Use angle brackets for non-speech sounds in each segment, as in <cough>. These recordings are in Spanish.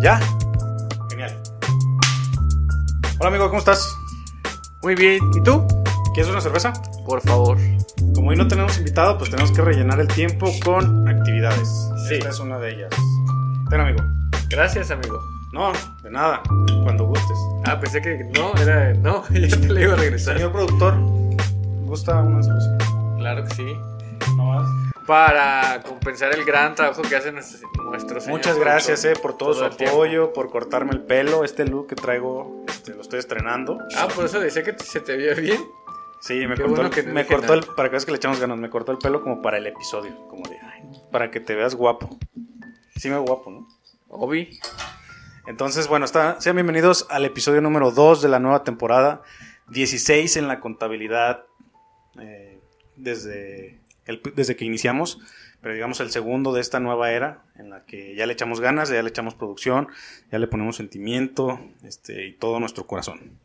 ¿Ya? Genial. Hola amigo, ¿cómo estás? Muy bien. ¿Y tú? ¿Quieres una cerveza? Por favor. Como hoy no tenemos invitado, pues tenemos que rellenar el tiempo con actividades. Sí. Esta es una de ellas. Ten amigo. Gracias, amigo. No, de nada. Cuando gustes. Ah, pensé que no, era. No, <laughs> ya te le iba a regresar. Señor productor, ¿gusta una cerveza? Claro que sí. No más. Para compensar el gran trabajo que hace nuestro, nuestro señor Muchas gracias eh, por todo, su apoyo, por cortarme el pelo. Este look que traigo este, lo estoy estrenando. Ah, por eso decía que se te veía bien. Sí, me Qué cortó, bueno el, que me cortó el, para que veas que le echamos ganas, me cortó el pelo como para el episodio, como de, ay, para que te veas guapo. Sí me veo guapo, ¿no? Obi. Entonces, bueno, está, sean bienvenidos al episodio número 2 de la nueva temporada, 16 en la contabilidad eh, desde, el- desde que iniciamos, pero digamos el segundo de esta nueva era en la que ya le echamos ganas, ya le echamos producción, ya le ponemos sentimiento este, y todo nuestro corazón.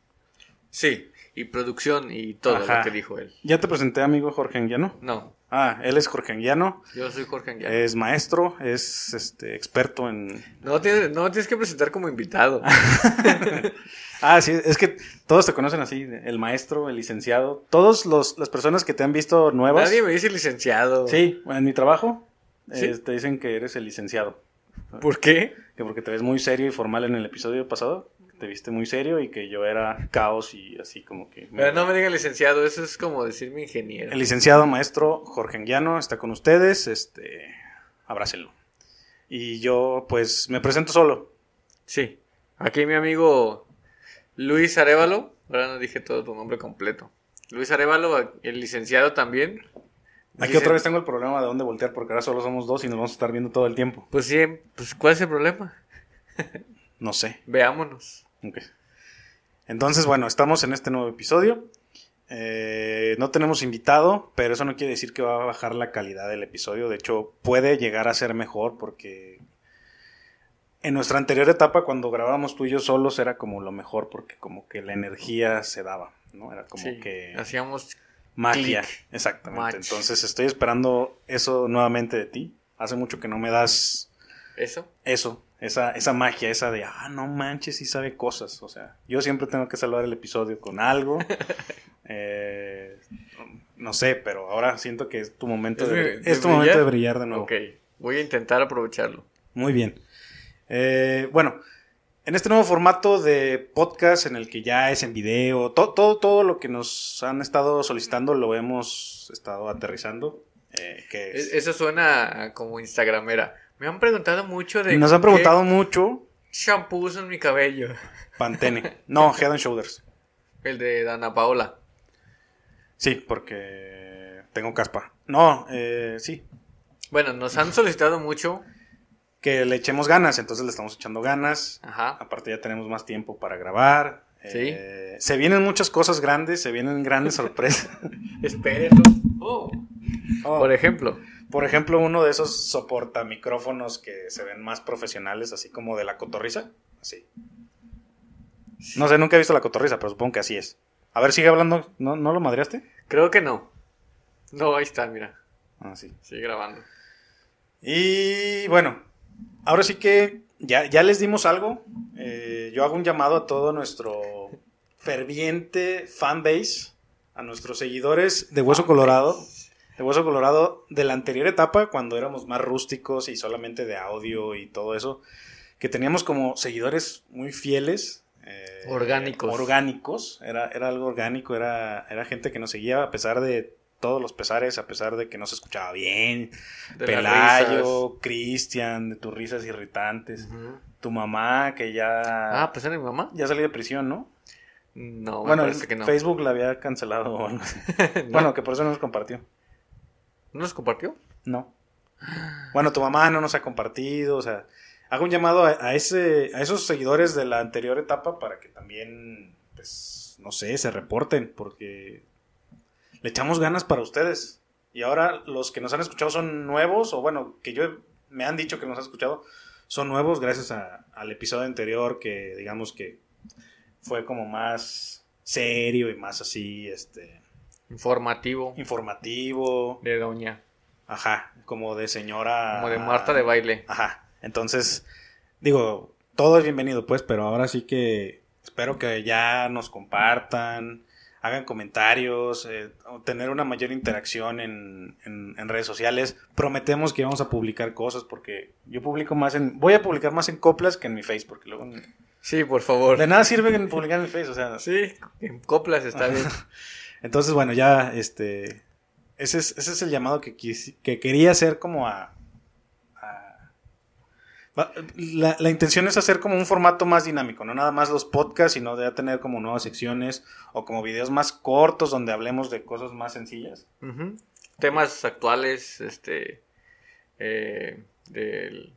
Sí, y producción y todo Ajá. lo que dijo él. Ya te presenté, amigo Jorge Anguiano. No, Ah, él es Jorge Anguiano. yo soy Jorge Anguiano. Es maestro, es este, experto en... No, tienes, no tienes que presentar como invitado. <laughs> Ah, sí, es que todos te conocen así, el maestro, el licenciado. Todas las personas que te han visto nuevas... Nadie me dice licenciado. Sí, en mi trabajo ¿Sí? eh, te dicen que eres el licenciado. ¿Por qué? Que porque te ves muy serio y formal en el episodio pasado. Te viste muy serio y que yo era caos y así como que... Pero no me digan licenciado, eso es como decirme ingeniero. El licenciado maestro Jorge Anguiano está con ustedes, este... Abrácenlo. Y yo pues me presento solo. Sí. Aquí mi amigo Luis Arevalo. Ahora no dije todo tu nombre completo. Luis Arevalo, el licenciado también. Aquí Dicen- otra vez tengo el problema de dónde voltear porque ahora solo somos dos y nos vamos a estar viendo todo el tiempo. Pues sí, pues ¿cuál es el problema? <laughs> No sé. Veámonos. Entonces, bueno, estamos en este nuevo episodio. Eh, no tenemos invitado, pero eso no quiere decir que va a bajar la calidad del episodio. De hecho, puede llegar a ser mejor porque en nuestra anterior etapa, cuando grabábamos tú y yo solos, era como lo mejor porque como que la energía se daba, ¿no? Era como Sí, que hacíamos magia. click. Exactamente. Match. Entonces, estoy esperando eso nuevamente de ti. Hace mucho que no me das eso. eso, esa, esa magia, esa de, ah, no manches, sí sabe cosas. O sea, yo siempre tengo que salvar el episodio con algo. <laughs> Eh, no sé, pero ahora siento que es tu momento, ¿Es de, es tu momento de brillar de nuevo. Ok, voy a intentar aprovecharlo. Muy bien. Eh, bueno, en este nuevo formato de podcast en el que ya es en video, to- todo, todo lo que nos han estado solicitando lo hemos estado aterrizando. eh, que es- Es- Eso suena como instagramera. Me han preguntado mucho de... nos han qué preguntado mucho shampoo uso en mi cabello. Pantene. <laughs> No, Head and Shoulders. El de Dana Paola. Sí, porque tengo caspa. No, eh, sí, Bueno, nos han solicitado mucho. Que le echemos ganas, entonces le estamos echando ganas. Ajá. Aparte ya tenemos más tiempo para grabar. Eh, se vienen muchas cosas grandes, se vienen grandes <laughs> sorpresas. Espérenlo. Oh. Oh, Por ejemplo. por ejemplo, uno de esos soporta micrófonos que se ven más profesionales, así como de la cotorriza. Así. No sé, nunca he visto la cotorriza, pero supongo que así es. A ver, sigue hablando. ¿No, ¿no lo madreaste? Creo que no. No, ahí está, mira. Ah, sí. Sigue grabando. Y bueno, ahora sí que ya, ya les dimos algo. Eh, yo hago un llamado a todo nuestro ferviente fanbase, a nuestros seguidores de Hueso Colorado, de Hueso Colorado de la anterior etapa, cuando éramos más rústicos y solamente de audio y todo eso, que teníamos como seguidores muy fieles. eh, Orgánicos. Orgánicos, era, era algo orgánico, era, era gente que nos seguía a pesar de todos los pesares, a pesar de que no se escuchaba bien, De Pelayo, Cristian, de tus risas irritantes. Tu mamá, que ya, Ah, pues era mi mamá. ya salió de prisión, ¿no? No, bueno, parece que no. Facebook la había cancelado o algo así. <laughs> ¿No? Bueno, que por eso no nos compartió. ¿No nos compartió? No. Bueno, tu mamá no nos ha compartido, o sea, hago un llamado a, a ese, a esos seguidores de la anterior etapa para que también, pues, no sé, se reporten, porque le echamos ganas para ustedes. Y ahora los que nos han escuchado son nuevos, o bueno, que yo me han dicho que nos han escuchado, son nuevos gracias a- al episodio anterior que digamos que fue como más serio y más así, este, Informativo. informativo, De doña. ajá, como de señora... Como de Marta de baile. Ajá, entonces, digo, todo es bienvenido, pues, pero ahora sí que espero que ya nos compartan, hagan comentarios, eh, tener una mayor interacción en, en, en, redes sociales. Prometemos que vamos a publicar cosas porque yo publico más en... Voy a publicar más en coplas que en mi face porque luego... Sí, por favor. De nada sirve publicar en el face, o sea... Sí, en coplas está <laughs> bien. Entonces, bueno, ya, este... Ese es, ese es el llamado que, que quería hacer como a, la, la, intención es hacer como un formato más dinámico, no nada más los podcasts, sino de tener como nuevas secciones o como videos más cortos donde hablemos de cosas más sencillas. Temas actuales, este, eh, del,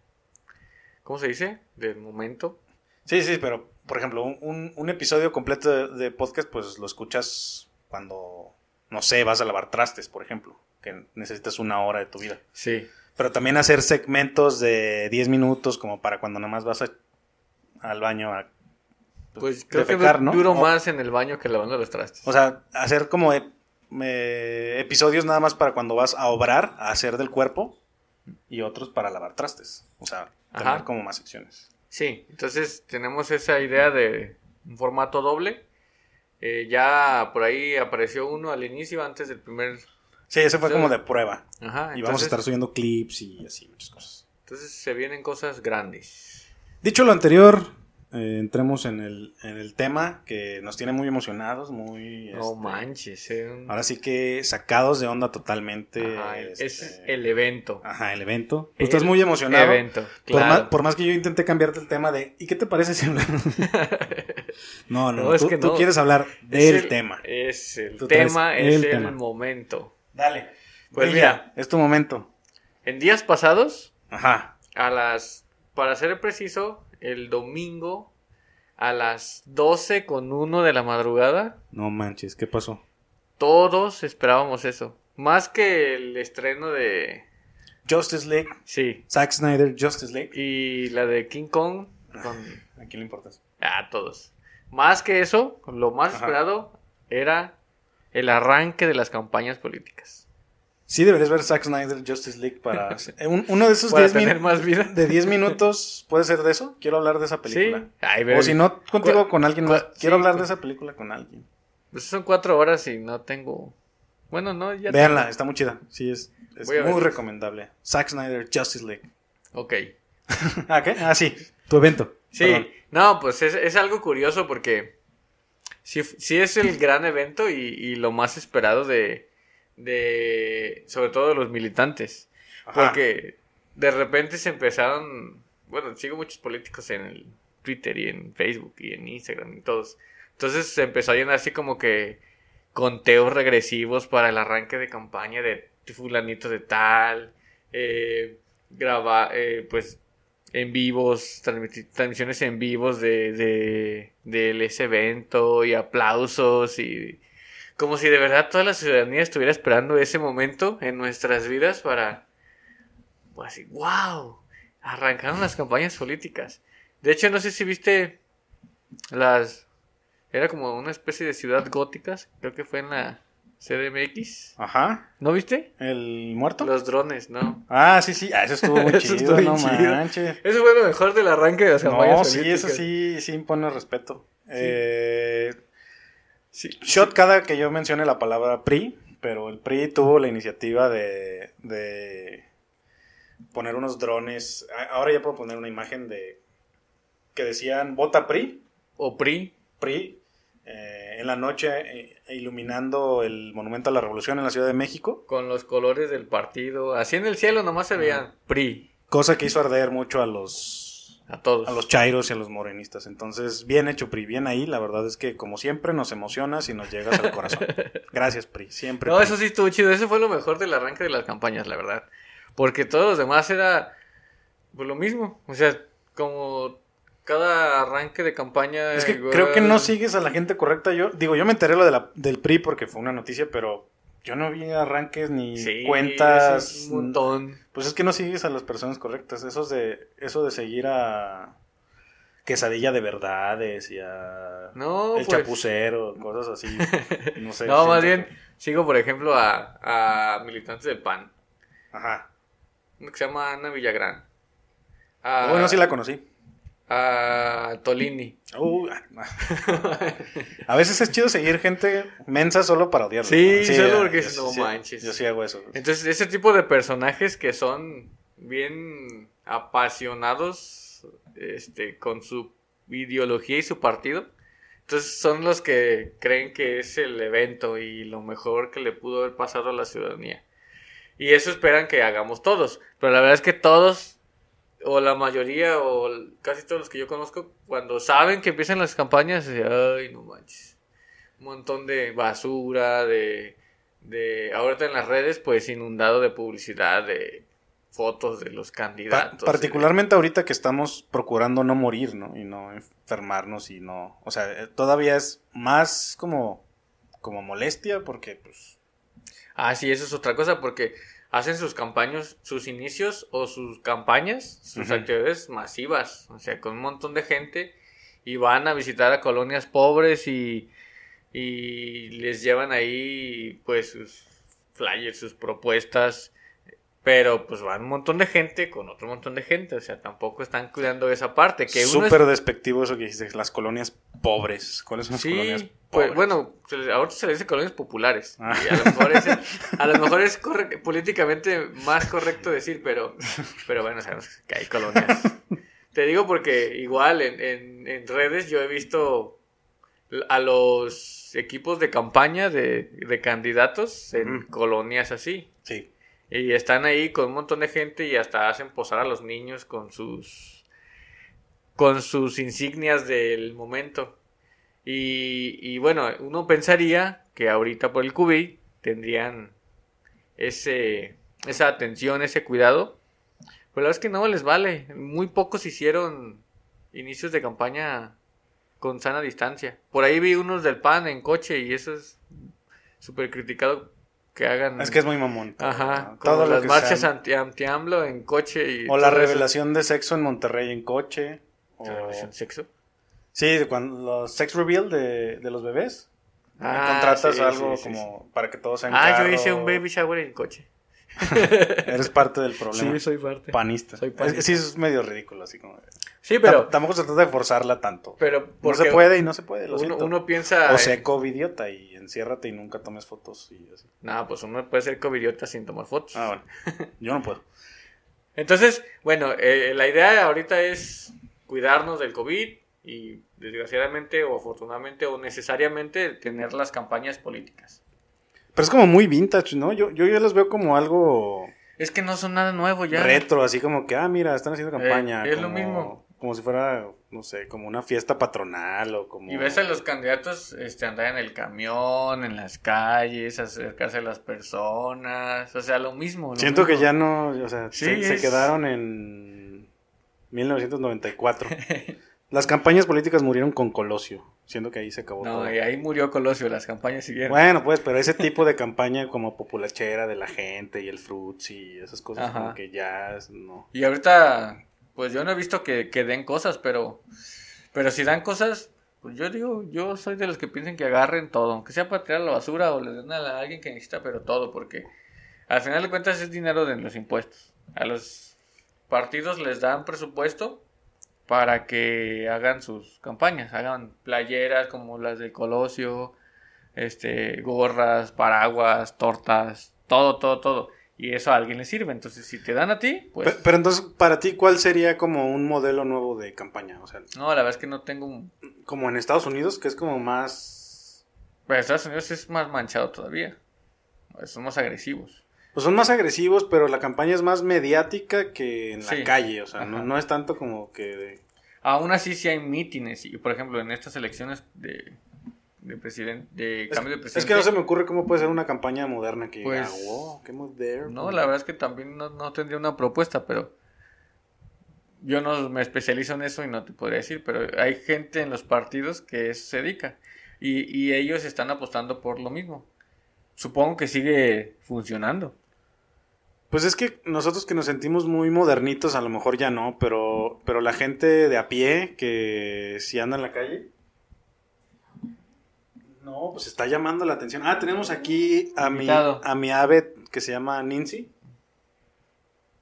¿cómo se dice? Del momento. Sí, sí, pero por ejemplo, un, un episodio completo de, de, podcast, pues lo escuchas cuando, no sé, vas a lavar trastes, por ejemplo, que necesitas una hora de tu vida. Sí. Pero también hacer segmentos de 10 minutos como para cuando nada más vas al baño a... Pues, pues creo que duro más en el baño que lavando los trastes. O sea, hacer como episodios nada más para cuando vas a obrar, a hacer del cuerpo y otros para lavar trastes. O sea, tener como más secciones. Sí, entonces tenemos esa idea de un formato doble. Eh, ya por ahí apareció uno al inicio, antes del primer Sí, ese fue como de prueba. Ajá. Y vamos a estar subiendo clips y así, muchas cosas. Entonces se vienen cosas grandes. Dicho lo anterior, eh, entremos en el, en el tema que nos tiene muy emocionados, muy... No este, manches. Eh. Ahora sí que sacados de onda totalmente. Ajá, es este, el evento. Ajá, el evento. Tú estás muy emocionado. evento, claro. por, más, por más que yo intenté cambiarte el tema de... ¿Y qué te parece si hablamos? <laughs> no, no, tú, tú quieres hablar del tema. Es el tema, es el momento. Dale. Pues mira, es tu momento. En días pasados, Ajá. a las, para ser preciso, el domingo a las 12 con 1 de la madrugada. No manches, ¿qué pasó? Todos esperábamos eso. Más que el estreno de Justice League. Sí. Zack Snyder, Justice League. Y la de King Kong. Con... ¿A quién le importa? A todos. Más que eso, lo más esperado era el arranque de las campañas políticas. Sí, deberías ver Zack Snyder Justice League para... <laughs> uno de esos 10 minutos... De 10 minutos, ¿puede ser de eso? Quiero hablar de esa película. o si no, contigo con alguien más. Quiero hablar de esa película con alguien. Pues son cuatro horas y no tengo... Bueno, no, ya... Véanla, está muy chida. Sí, es, muy recomendable. Zack Snyder Justice League. Ok. <laughs> ¿Ah, qué? Ah, sí. Tu evento. Sí. No, pues es, es algo curioso porque sí, es el gran evento y, lo más esperado de, de, sobre todo de los militantes. Porque de repente se empezaron, bueno, sigo muchos políticos en el Twitter y en Facebook y en Instagram y todos. Entonces se empezó a llenar así como que conteos regresivos para el arranque de campaña de fulanito de tal, eh, graba, eh, pues en vivos, transmisiones en vivos de, de, ese evento y aplausos y como si de verdad toda la ciudadanía estuviera esperando ese momento en nuestras vidas para, pues así, wow, arrancaron las campañas políticas. De hecho, no sé si viste las, era como una especie de ciudad góticas, creo que fue en la CDMX. Ajá. ¿No viste? ¿El muerto? Los drones, ¿no? Ah, sí, sí. Ah, eso estuvo muy <laughs> chido, no manches. Eso fue lo mejor del arranque de las campañas No, sí, eso sí, sí impone respeto. Eh, sí. Shot cada que yo mencione la palabra PRI, pero el PRI tuvo la iniciativa de, de poner unos drones. Ahora ya puedo poner una imagen de que decían vota PRI. O PRI. PRI. Eh, en la noche eh, iluminando el Monumento a la Revolución en la Ciudad de México. Con los colores del partido. Así en el cielo nomás se veían PRI. Cosa que hizo arder mucho a los... A todos. A los chairos y a los morenistas. Entonces, bien hecho, PRI. Bien ahí. La verdad es que, como siempre, nos emocionas y nos llegas al corazón. <laughs> Gracias, PRI. Siempre. No, eso sí estuvo chido. Ese fue lo mejor del arranque de las campañas, la verdad. Porque todos los demás era... Pues lo mismo. O sea, como cada arranque de campaña. Es que creo que no sigues a la gente correcta. Yo digo, yo me enteré lo de la, del PRI porque fue una noticia, pero yo no vi arranques ni cuentas. un montón. Pues es que no sigues a las personas correctas. Eso de, eso de seguir a quesadilla de verdades y a no, el pues. chapucero, cosas así. <laughs> No sé. no, más bien sigo, por ejemplo, a, a militantes del PAN. Ajá. Que se llama Ana Villagrán. bueno, sí la conocí. A Tolini. Uh, a veces es chido seguir gente mensa solo para odiarlo. Sí, solo porque yo, no sí, manches. Yo sí hago eso. Entonces, ese tipo de personajes que son bien apasionados este, con su ideología y su partido. Entonces son los que creen que es el evento y lo mejor que le pudo haber pasado a la ciudadanía. Y eso esperan que hagamos todos. Pero la verdad es que todos, o la mayoría, o casi todos los que yo conozco, cuando saben que empiezan las campañas, ay, no manches. Un montón de basura, de, de... Ahorita en las redes, pues inundado de publicidad, de fotos de los candidatos. Pa particularmente ahorita que estamos procurando no morir, ¿no? Y no enfermarnos y no... O sea, eh, todavía es más como, como molestia porque pues... Ah, sí, eso es otra cosa porque hacen sus campañas, sus inicios o sus campañas, sus actividades masivas, o sea, con un montón de gente y van a visitar a colonias pobres y, y les llevan ahí pues sus flyers, sus propuestas pero pues van un montón de gente con otro montón de gente, o sea, tampoco están cuidando esa parte. que Súper despectivo eso que dices, las colonias pobres. ¿Cuáles son las colonias pues, pobres? Pues bueno, ahora se le dice colonias populares. Ah. Y a lo mejor es, a lo mejor es políticamente más correcto decir, pero, pero bueno, sabemos que hay colonias. Te digo porque igual en, en, redes yo he visto a los equipos de campaña de, de candidatos en colonias así. Sí. Y están ahí con un montón de gente y hasta hacen posar a los niños con sus con sus insignias del momento. Y, y bueno, uno pensaría que ahorita por el COVID tendrían ese esa atención, ese cuidado. Pero la verdad es que no les vale. Muy pocos hicieron inicios de campaña con sana distancia. Por ahí vi unos del PAN en coche y eso es súper criticado que hagan. Es que es muy mamón. Ajá. Todas las marchas anti, anti AMLO en coche y. O la revelación de sexo en Monterrey en coche. O... revelación de sexo? Sí, cuando los sex reveal de, de los bebés. Ah, contratas algo como para que todos sean. Ah, yo hice un baby shower en coche. <laughs> Eres parte del problema. Sí, soy parte. Panista. Soy panista. sí, es medio ridículo, así como. Sí, pero. tampoco se trata de forzarla tanto. Pero. No se puede y no se puede. Lo uno, uno, piensa. O sea, covidiota y enciérrate y nunca tomes fotos y así. No, pues uno puede ser covidiota sin tomar fotos. Ah, bueno. <laughs> Yo no puedo. Entonces, bueno, eh, la idea ahorita es cuidarnos del COVID y desgraciadamente o afortunadamente o necesariamente tener las campañas políticas. Pero es como muy vintage, ¿no? Yo, yo ya los veo como algo... Es que no son nada nuevo ya. Retro, así como que, ah, mira, están haciendo campaña. Eh, es lo mismo. Como si fuera, no sé, como una fiesta patronal o como... Y ves a los candidatos este, andar en el camión, en las calles, acercarse a las personas, o sea, lo mismo. Siento que ya no, o sea, se, se, quedaron en 1994. <laughs> Las campañas políticas murieron con Colosio, siendo que ahí se acabó no, y ahí murió Colosio, las campañas siguieron. Bueno, pues, pero ese tipo de campaña como populachera de la gente y el fruits y esas cosas como que ya no. Y ahorita, pues yo no he visto que, den cosas, pero, pero si dan cosas, pues yo digo, yo soy de los que piensan que agarren todo, aunque sea para tirar la basura o le den a alguien que necesita, pero todo, porque al final de cuentas es dinero de los impuestos. A los partidos les dan presupuesto para que hagan sus campañas, hagan playeras como las de Colosio, este, gorras, paraguas, tortas, todo, todo, todo. Y eso a alguien le sirve. Entonces, si te dan a ti, pues. Pero, entonces, para ti, ¿cuál sería como un modelo nuevo de campaña? O sea, no, la verdad es que no tengo un. Como en Estados Unidos, que es como más. Pero Estados Unidos es más manchado todavía. Son más agresivos. Pues son más agresivos, pero la campaña es más mediática que en la calle, o sea, no, es tanto como que... Aún así sí hay mítines, y por ejemplo en estas elecciones de, de, presidente, de cambio de presidente... Es que no se me ocurre cómo puede ser una campaña moderna que pues, wow, qué moderno. No, la verdad es que también no, tendría una propuesta, pero yo no me especializo en eso y no te podría decir, pero hay gente en los partidos que se dedica y, y ellos están apostando por lo mismo. Supongo que sigue funcionando. Pues es que nosotros que nos sentimos muy modernitos, a lo mejor ya no, pero, pero la gente de a pie que si anda en la calle. No, pues está llamando la atención. Ah, tenemos aquí a mi, a mi ave que se llama Nancy.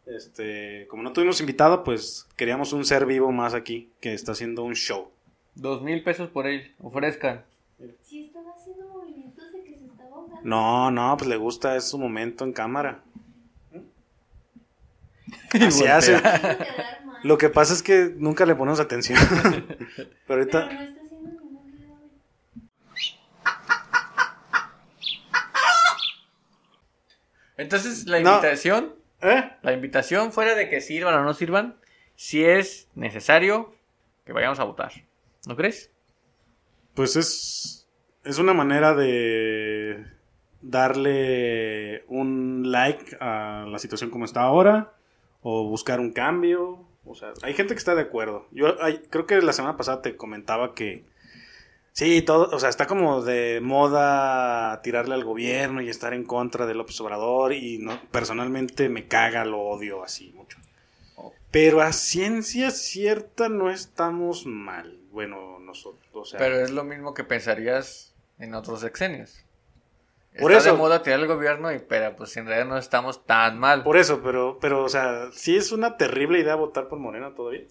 este, como no tuvimos invitado, pues queríamos un ser vivo más aquí que está haciendo un show. Dos mil pesos por él, ofrezcan. Sí, estaba haciendo movimientos de que se estaba ahogando. No, no, pues le gusta, es su momento en cámara. <laughs> Y Así hace. Lo que pasa es que nunca le ponemos atención. Pero <laughs> Pero ahorita, no está haciendo ningún video. Entonces, la No. invitación, ¿eh? la invitación fuera de que sirvan o no sirvan, si es necesario que vayamos a votar. ¿No crees? Pues es, es una manera de darle un like a la situación como está ahora o buscar un cambio. O sea, hay gente que está de acuerdo. Yo hay- creo que la semana pasada te comentaba que sí, todo, o sea, está como de moda tirarle al gobierno y estar en contra de López Obrador y no, personalmente me caga, lo odio así mucho. Pero a ciencia cierta no estamos mal. Bueno, nosotros, o sea, Pero es lo mismo que pensarías en otros sexenios. Por Está eso- de moda tirar al gobierno, y, pero pues en realidad no estamos tan mal. Por eso, pero, pero, o sea, sí es una terrible idea votar por Morena todavía.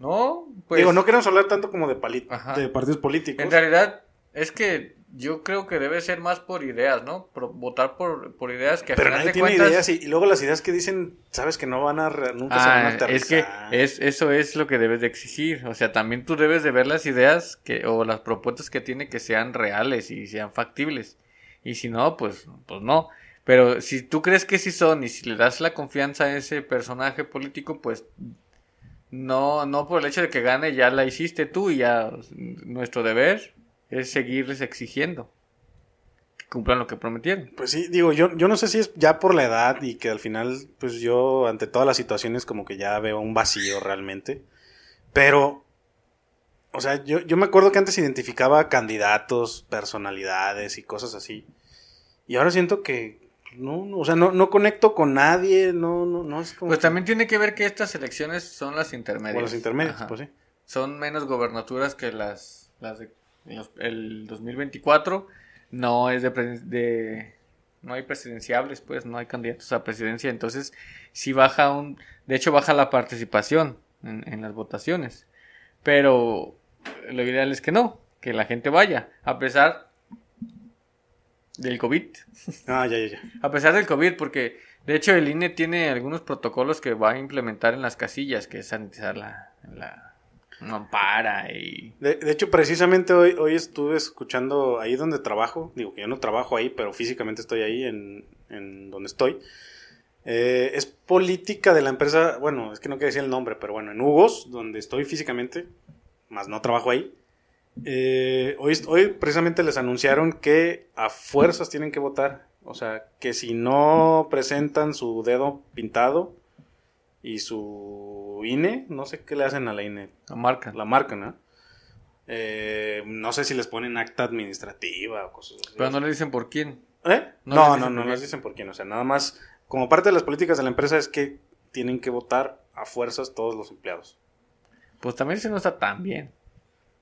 No, pues Digo, no queremos hablar tanto como de, Ajá. de partidos políticos. en realidad es que yo creo que debe ser más por ideas, ¿no? Por- votar por, por ideas que a pero final nadie de tiene cuentas... ideas y, y luego las ideas que dicen, sabes que no van a, re- nunca se van a Ah, es que aterrizar. es, eso es lo que debes de exigir. O sea, también tú debes de ver las ideas que, o las propuestas que tiene que sean reales y sean factibles. Y si no, pues, pues no. Pero si tú crees que sí son y si le das la confianza a ese personaje político, pues no, no por el hecho de que gane ya la hiciste tú y ya nuestro deber es seguirles exigiendo que cumplan lo que prometieron. Pues sí, digo, yo, yo no sé si es ya por la edad y que al final, pues yo ante todas las situaciones como que ya veo un vacío realmente. Pero, o sea, yo, yo me acuerdo que antes identificaba candidatos, personalidades y cosas así. Y ahora siento que, no, no, o sea, no, no conecto con nadie, no, no, no es como... Pues también tiene que ver que estas elecciones son las intermedias. Como los intermedios, Ajá. pues sí. son menos gobernaturas que las, las de los- el 2024. No es de, de- no hay presidenciables, pues no hay candidatos a presidencia, entonces sí baja un, de hecho baja la participación en, en las votaciones. Pero lo ideal es que no, que la gente vaya, a pesar del COVID. Ah, ya, ya, ya. A pesar del COVID, porque de hecho el INE tiene algunos protocolos que va a implementar en las casillas, que es sanitizar la, la mampara y... De, de hecho, precisamente hoy, hoy estuve escuchando ahí donde trabajo, digo que yo no trabajo ahí, pero físicamente estoy ahí en, en donde estoy. Eh, es política de la empresa, bueno, es que no quiero decir el nombre, pero bueno, en Hugos, donde estoy físicamente, más no trabajo ahí. Eh, hoy, hoy precisamente les anunciaron que a fuerzas tienen que votar. O sea, que si no presentan su dedo pintado y su INE, no sé qué le hacen a la INE, La marca. la marca, ¿no? Eh, no sé si les ponen acta administrativa o cosas así. Pero no le dicen por quién. ¿Eh? no No, les no, no, les dicen por quién. O sea, nada más, como parte de las políticas de la empresa es que tienen que votar a fuerzas todos los empleados. Pues también eso no está tan bien.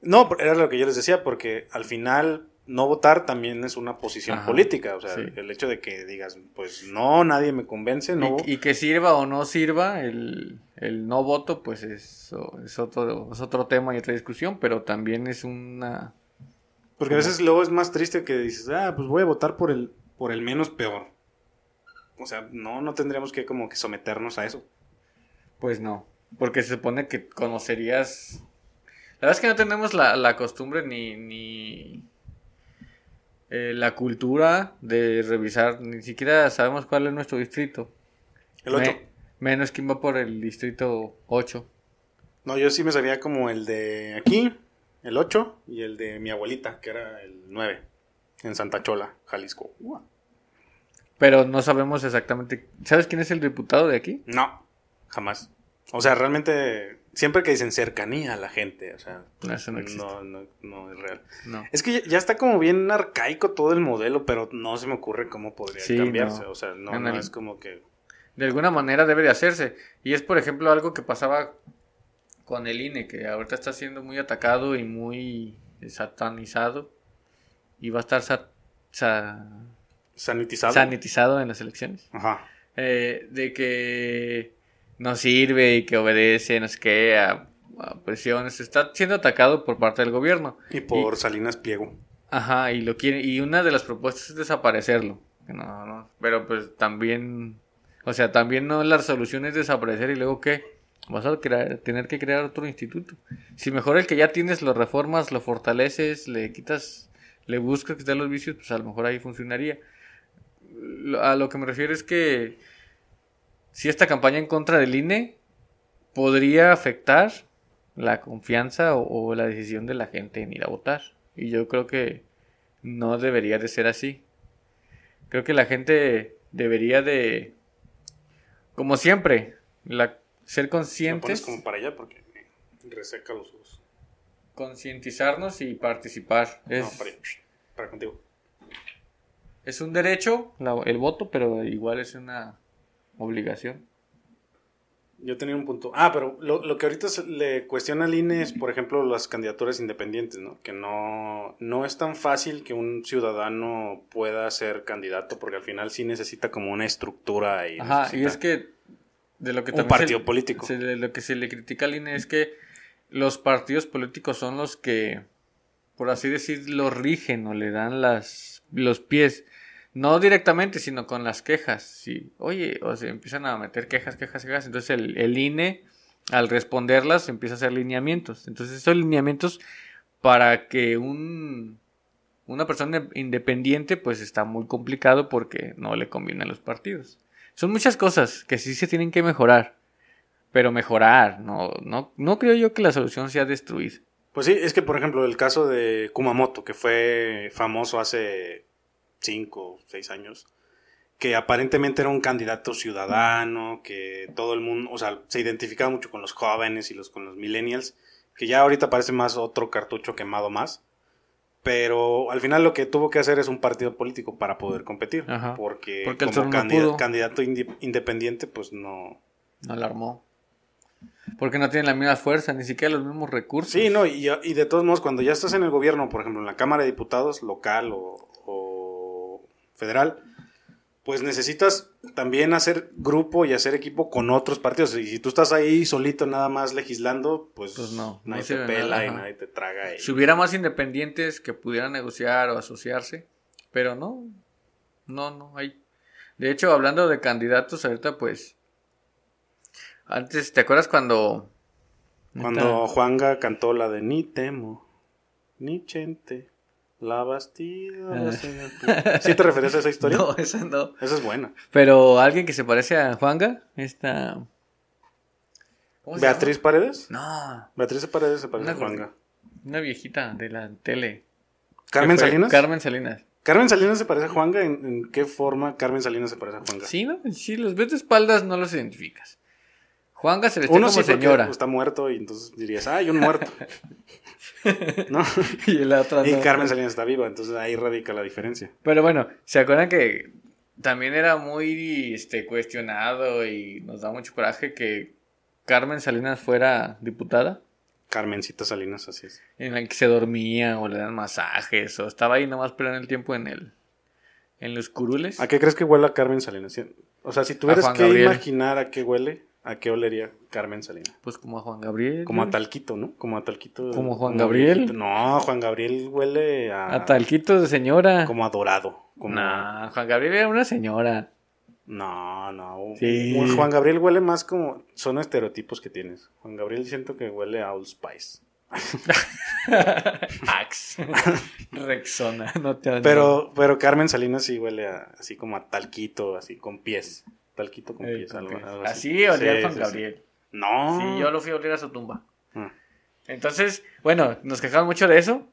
No, era lo que yo les decía, porque al final no votar también es una posición Ajá, política. O sea, sí. el hecho de que digas, pues no, nadie me convence, no. Y, y que sirva o no sirva, el, el no voto, pues es, es, otro, es otro tema y otra discusión, pero también es una... Porque a veces luego es más triste que dices, ah, pues voy a votar por el, por el menos peor. O sea, no, no tendríamos que como que someternos a eso. Pues no, porque se supone que conocerías... La verdad es que no tenemos la, la costumbre ni, ni eh, la cultura de revisar, ni siquiera sabemos cuál es nuestro distrito. El 8. Me- menos quién va por el distrito 8. No, yo sí me sabía como el de aquí, el 8, y el de mi abuelita, que era el 9, en Santa Chola, Jalisco. Pero no sabemos exactamente. ¿Sabes quién es el diputado de aquí? No, jamás. O sea, realmente, siempre que dicen cercanía a la gente, o sea, No, eso no existe. no, no, no es real. No. Es que ya, está como bien arcaico todo el modelo, pero no se me ocurre cómo podría Sí, cambiarse. no. O sea, no, En no el- es como que... De alguna manera debe de hacerse. Y es, por ejemplo, algo que pasaba con el INE, que ahorita está siendo muy atacado y muy satanizado. Y va a estar sa- sa- Sanitizado. sanitizado en las elecciones. Ajá. Eh, de que no sirve y que obedece, no sé qué, a, a presiones. Está siendo atacado por parte del gobierno. Y por Salinas Pliego. Ajá, y lo quiere, y una de las propuestas es desaparecerlo. No, no, pero pues también, o sea, también no la solución es desaparecer y luego qué, vas a crear- tener que crear otro instituto. Si mejor el que ya tienes lo reformas, lo fortaleces, le quitas, le buscas quitar los vicios, pues a lo mejor ahí funcionaría. A lo que me refiero es que si esta campaña en contra del INE podría afectar la confianza o, o la decisión de la gente en ir a votar. Y yo creo que no debería de ser así. Creo que la gente debería de, como siempre, la, ser conscientes, como para allá porque reseca los ojos. concientizarnos y participar. Es, No, para allá. Para contigo. es un derecho la- el voto, pero igual es una obligación. Yo tenía un punto. Ah, pero lo, lo que ahorita se le cuestiona al INE es, por ejemplo, las candidaturas independientes, ¿no? Que no, no es tan fácil que un ciudadano pueda ser candidato, porque al final sí necesita como una estructura y, Ajá, y es que de lo que un partido se- político. se le- lo que se le critica al INE es que los partidos políticos son los que, por así decirlo, rigen o le dan las, los pies. No directamente, sino con las quejas. Sí. Oye, o se empiezan a meter quejas, quejas, quejas. Entonces el, el INE, al responderlas, empieza a hacer lineamientos. Entonces esos lineamientos para que un, una persona independiente, pues está muy complicado porque no le conviene a los partidos. Son muchas cosas que sí se tienen que mejorar. Pero mejorar, no, no, no creo yo que la solución sea destruir. Pues sí, es que por ejemplo el caso de Kumamoto, que fue famoso hace cinco o seis años, que aparentemente era un candidato ciudadano, que todo el mundo, o sea, se identificaba mucho con los jóvenes y los con los millennials, que ya ahorita parece más otro cartucho quemado más. Pero al final lo que tuvo que hacer es un partido político para poder competir. Ajá. Porque, como no candidato independiente, pues no. No la armó. Porque no tienen la misma fuerza, ni siquiera los mismos recursos. Sí, no, y, y de todos modos, cuando ya estás en el gobierno, por ejemplo, en la Cámara de Diputados local o federal, pues necesitas también hacer grupo y hacer equipo con otros partidos. Y si tú estás ahí solito nada más legislando, pues, Pues no, nadie te pela nada, y nadie te traga. y- Si hubiera más independientes que pudieran negociar o asociarse, pero no, no, no hay. De hecho, hablando de candidatos, ahorita pues, antes, ¿te acuerdas cuando... Cuando Juanga cantó la de Ni temo, ni chente, la bastida. va a ser el pu-". ¿Sí te referías a esa historia? <laughs> No, esa no. Esa es buena. Pero alguien que se parece a Juanga, esta... ¿cómo se ¿Beatriz Paredes? llama? Beatriz Paredes se parece Una a Juanga. No, una viejita de la tele. ¿Carmen Salinas? Carmen Salinas. ¿Carmen Salinas se parece a Juanga? ¿En, en qué forma Carmen Salinas se parece a Juanga? Sí, ¿no? Sí, los ves de espaldas no los identificas. Juanga se vestía Uno como sí señora. está muerto y entonces dirías, hay un muerto. <laughs> ¿No? y la otra Y no. Carmen Salinas está viva, entonces ahí radica la diferencia. Pero bueno, ¿se acuerdan que también era muy este, cuestionado y nos da mucho coraje que Carmen Salinas fuera diputada? Carmencita Salinas, así es. En la que se dormía o le dan masajes o estaba ahí nomás perdiendo el tiempo en el en los curules. ¿A qué crees que huele a Carmen Salinas? O sea, si tuvieras que Gabriel. imaginar a qué huele, ¿a qué olería Carmen Salinas? Pues como a Juan Gabriel. Como a ¿no? talquito, ¿no? Como a talquito. ¿Como Juan Gabriel? viejito. No, Juan Gabriel huele a... A talquito de señora. Como a dorado. Como... Nah, Juan Gabriel era una señora. No, no. Sí. Juan Gabriel huele más como. Son estereotipos que tienes. Juan Gabriel siento que huele a Old Spice. <laughs> Axe. <laughs> Rexona. No te Pero, pero Carmen Salinas sí huele a, así como a talquito, así con pies. Talquito con Eh, pies, algo, algo Así olía Sí, Juan sí, sí. Gabriel. No. Sí, yo lo fui a oler a su tumba. Ah. Entonces, bueno, nos quejamos mucho de eso.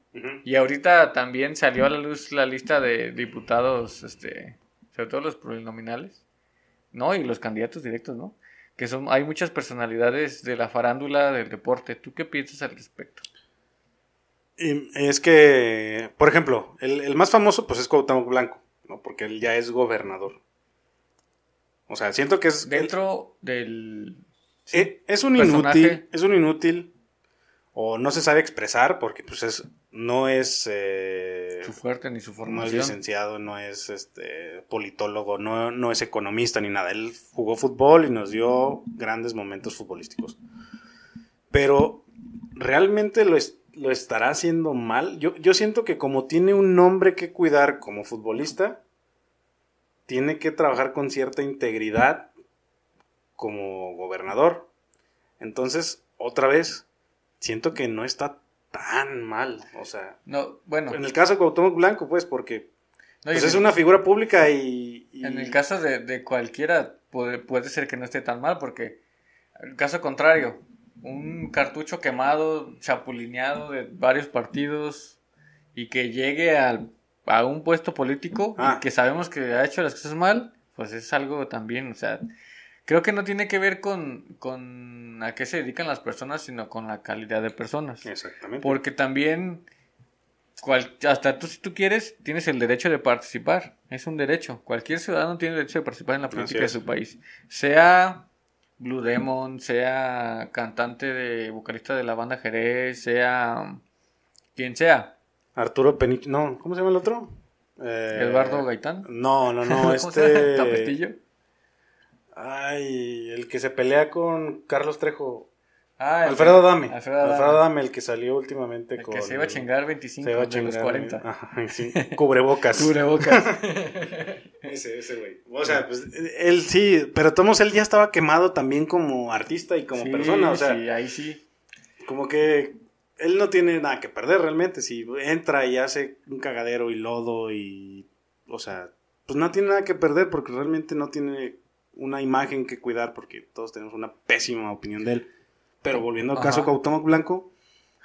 Y ahorita también salió a la luz la lista de diputados, este, sobre todo los plurinominales, ¿no? Y los candidatos directos, ¿no? Que son, hay muchas personalidades de la farándula del deporte. ¿Tú qué piensas al respecto? Y es que, por ejemplo, el, el más famoso pues es Cuauhtémoc Blanco, ¿no? Porque él ya es gobernador. O sea, siento que es... Dentro del... Eh, es un personaje. inútil, es un inútil. o no se sabe expresar porque pues es no es eh, Su fuerte ni su no es formación. licenciado, no es este politólogo, no, no es economista ni nada. Él jugó fútbol y nos dio grandes momentos futbolísticos. Pero realmente lo, es- lo estará haciendo mal. Yo, yo siento que como tiene un nombre que cuidar como futbolista, tiene que trabajar con cierta integridad como gobernador. Entonces, otra vez, siento que no está tan mal. O sea, No, bueno, en el caso de Cuauhtémoc Blanco, pues, porque no, pues, es el- una figura pública y... y- En el caso de, de cualquiera puede, puede ser que no esté tan mal porque el caso contrario, un cartucho quemado, chapulineado de varios partidos y que llegue al- a un puesto político Ah. y que sabemos que ha hecho las cosas mal, pues es algo también, o sea, creo que no tiene que ver con, con a qué se dedican las personas, sino con la calidad de personas. Exactamente. Porque también, cual- hasta tú si tú quieres, tienes el derecho de participar. Es un derecho. Cualquier ciudadano tiene el derecho de participar en la política de su país. Sea Blue Demon, sea cantante de vocalista de la banda Jerez, sea quien sea. Arturo Penich... No, ¿cómo se llama el otro? Eh, Eduardo Gaitán. No, no, no, <laughs> este... <laughs> Tapetillo. Ay, el que se pelea con Carlos Trejo. Ah, el- Alfredo Dame. Alfredo Alfredo, Adame. Dame, el que salió últimamente El con... que se iba a chingar 25 se iba a de los chingar, 40. Ajá, sí, <laughs> Cubrebocas. Cubrebocas. Ese, ese güey. O sea, pues él sí, pero Tomos él ya estaba quemado también como artista y como Sí, persona. O sea, sí, ahí sí. como que él no tiene nada que perder realmente. Si entra y hace un cagadero y lodo y. O sea, pues no tiene nada que perder porque realmente no tiene una imagen que cuidar porque todos tenemos una pésima opinión de él. Pero volviendo al caso. Cuauhtémoc Blanco,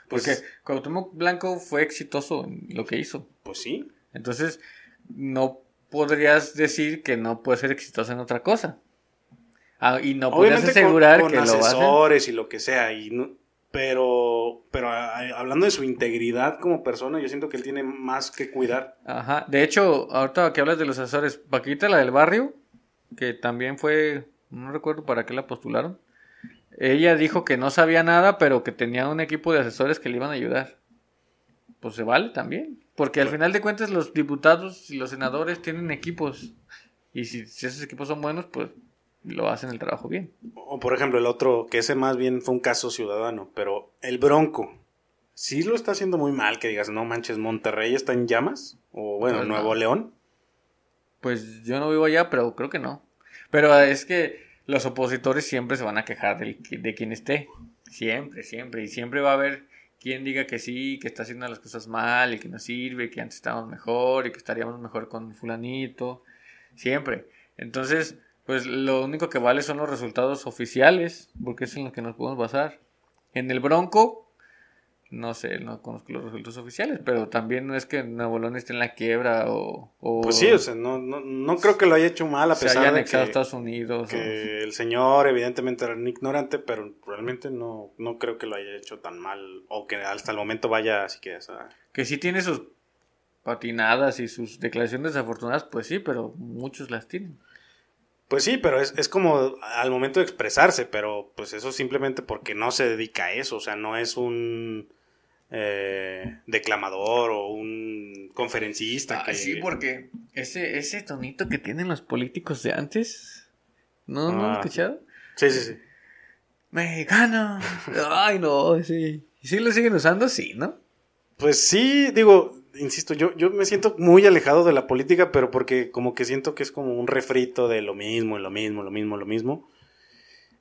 pues, Porque Cuauhtémoc Blanco fue exitoso en lo que hizo. pues sí. Entonces, no podrías decir que no puede ser exitoso en otra cosa. Ah, y no podrías Obviamente con- asegurar con, que lo va a hacer. asesores y lo que sea. Y no- pero, pero a- hablando de su integridad como persona, yo siento que él tiene más que cuidar. Ajá. De hecho, ahorita que hablas de los asesores, Paquita, la del barrio, que también fue, no recuerdo para qué la postularon. Ella dijo que no sabía nada, pero que tenía un equipo de asesores que le iban a ayudar. Pues se vale también. Porque al final de cuentas los diputados y los senadores tienen equipos. Y si, si esos equipos son buenos, pues lo hacen el trabajo bien. O por ejemplo, el otro, que ese más bien fue un caso ciudadano, pero el Bronco, sí lo está haciendo muy mal, que digas, no manches, Monterrey está en llamas, o bueno, Pues no. Nuevo León. Pues yo no vivo allá, pero creo que no. Pero es que los opositores siempre se van a quejar del- de quien esté. Siempre, siempre. Y siempre va a haber quien diga que sí, que está haciendo las cosas mal y que no sirve, que antes estábamos mejor y que estaríamos mejor con fulanito. Siempre. Entonces, pues lo único que vale son los resultados oficiales, porque es en lo que nos podemos basar. En el Bronco, no sé, no conozco los resultados oficiales, pero también no es que Nuevo León esté en la quiebra o... o Pues sí, o sea, no, no, no creo que lo haya hecho mal, a se haya pesar de que, Estados Unidos. o- que el señor evidentemente era un ignorante, pero realmente no, no creo que lo haya hecho tan mal, o que hasta el momento vaya así que... Que sí tiene sus patinadas y sus declaraciones desafortunadas, pues sí, pero muchos las tienen. Pues sí, pero es, es como al momento de expresarse, pero pues eso simplemente porque no se dedica a eso, o sea, no es un eh, declamador o un conferencista. que... Ah, sí, porque ese, ese tonito que tienen los políticos de antes, ¿no, ¿no Ah. has escuchado? Sí, sí, sí. Mexicano. <laughs> Ay, no, sí. ¿Y sí lo siguen usando? Sí, ¿no? Pues sí, digo, insisto, yo, yo me siento muy alejado de la política, pero porque como que siento que es como un refrito de lo mismo, lo mismo, lo mismo, lo mismo.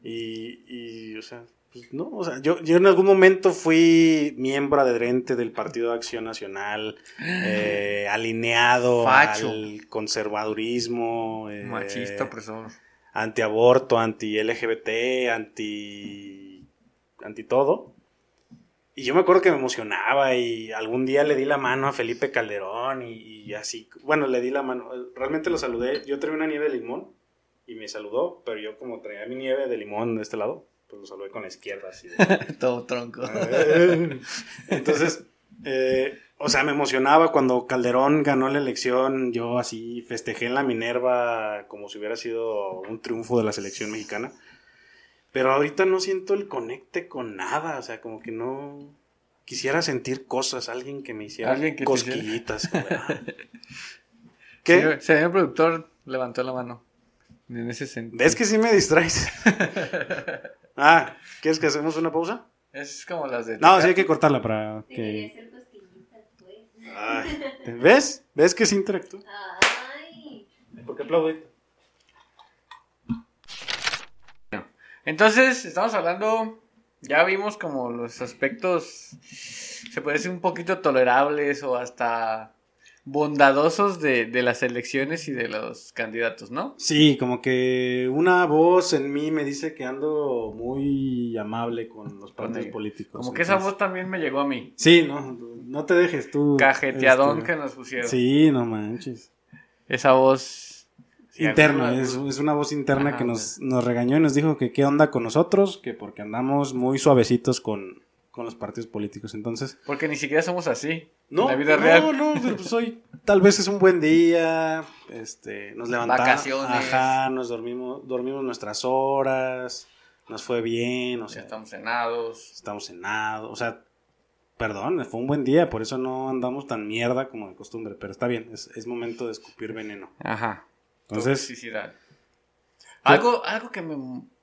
Y, y o sea, pues no, o sea, yo, yo en algún momento fui miembro adherente del Partido de Acción Nacional, eh, alineado Facho. al conservadurismo, eh, Machista, opresor. antiaborto, anti-LGBT, anti, anti todo. Y yo me acuerdo que me emocionaba y algún día le di la mano a Felipe Calderón y, y así, bueno, le di la mano, realmente lo saludé, yo traía una nieve de limón y me saludó, pero yo como traía mi nieve de limón de este lado, pues lo saludé con la izquierda así. de- <laughs> Todo tronco. <laughs> Entonces, eh, o sea, me emocionaba cuando Calderón ganó la elección. Yo así festejé en la Minerva como si hubiera sido un triunfo de la selección mexicana. Pero ahorita no siento el conecte con nada, o sea, como que no quisiera sentir cosas, alguien que me hiciera Alguien que cosquillitas. ah. <laughs> ¿Qué? Señor, señor productor levantó la mano. En ese sentido. ¿Ves que sí me distraes? <laughs> ah, ¿quieres que hacemos una pausa? Es como las de. No, sí hay que cortarla para Te quería que... hacer cosquillitas, pues. Ay, ¿Ves? ¿Ves que sí interactúa? Ay. ¿Por qué aplaudí? Entonces, estamos hablando. Ya vimos como los aspectos. Se puede decir un poquito tolerables o hasta bondadosos de, de las elecciones y de los candidatos, ¿no? Sí, como que una voz en mí me dice que ando muy amable con los partidos políticos. Como que esa voz también me llegó a mí. Sí, no, no te dejes tú. Cajeteadón este, que nos pusieron. Sí, no manches. Esa voz. Interna, es, es una voz interna Ajá, que nos, nos regañó y nos dijo que qué onda con nosotros, que porque andamos muy suavecitos con, con los partidos políticos. Entonces, Porque ni siquiera somos así. no, En la vida no, real. no, pues hoy tal vez es un buen día, este, nos levantamos, Vacaciones. ajá, nos dormimos, dormimos nuestras horas, nos fue bien, o Ya sea, estamos cenados. estamos cenados, o sea, perdón, fue un buen día, por eso no andamos tan mierda como de costumbre, pero está bien, es, es momento de escupir veneno. Ajá. Entonces, Toxicidad. Algo, algo que me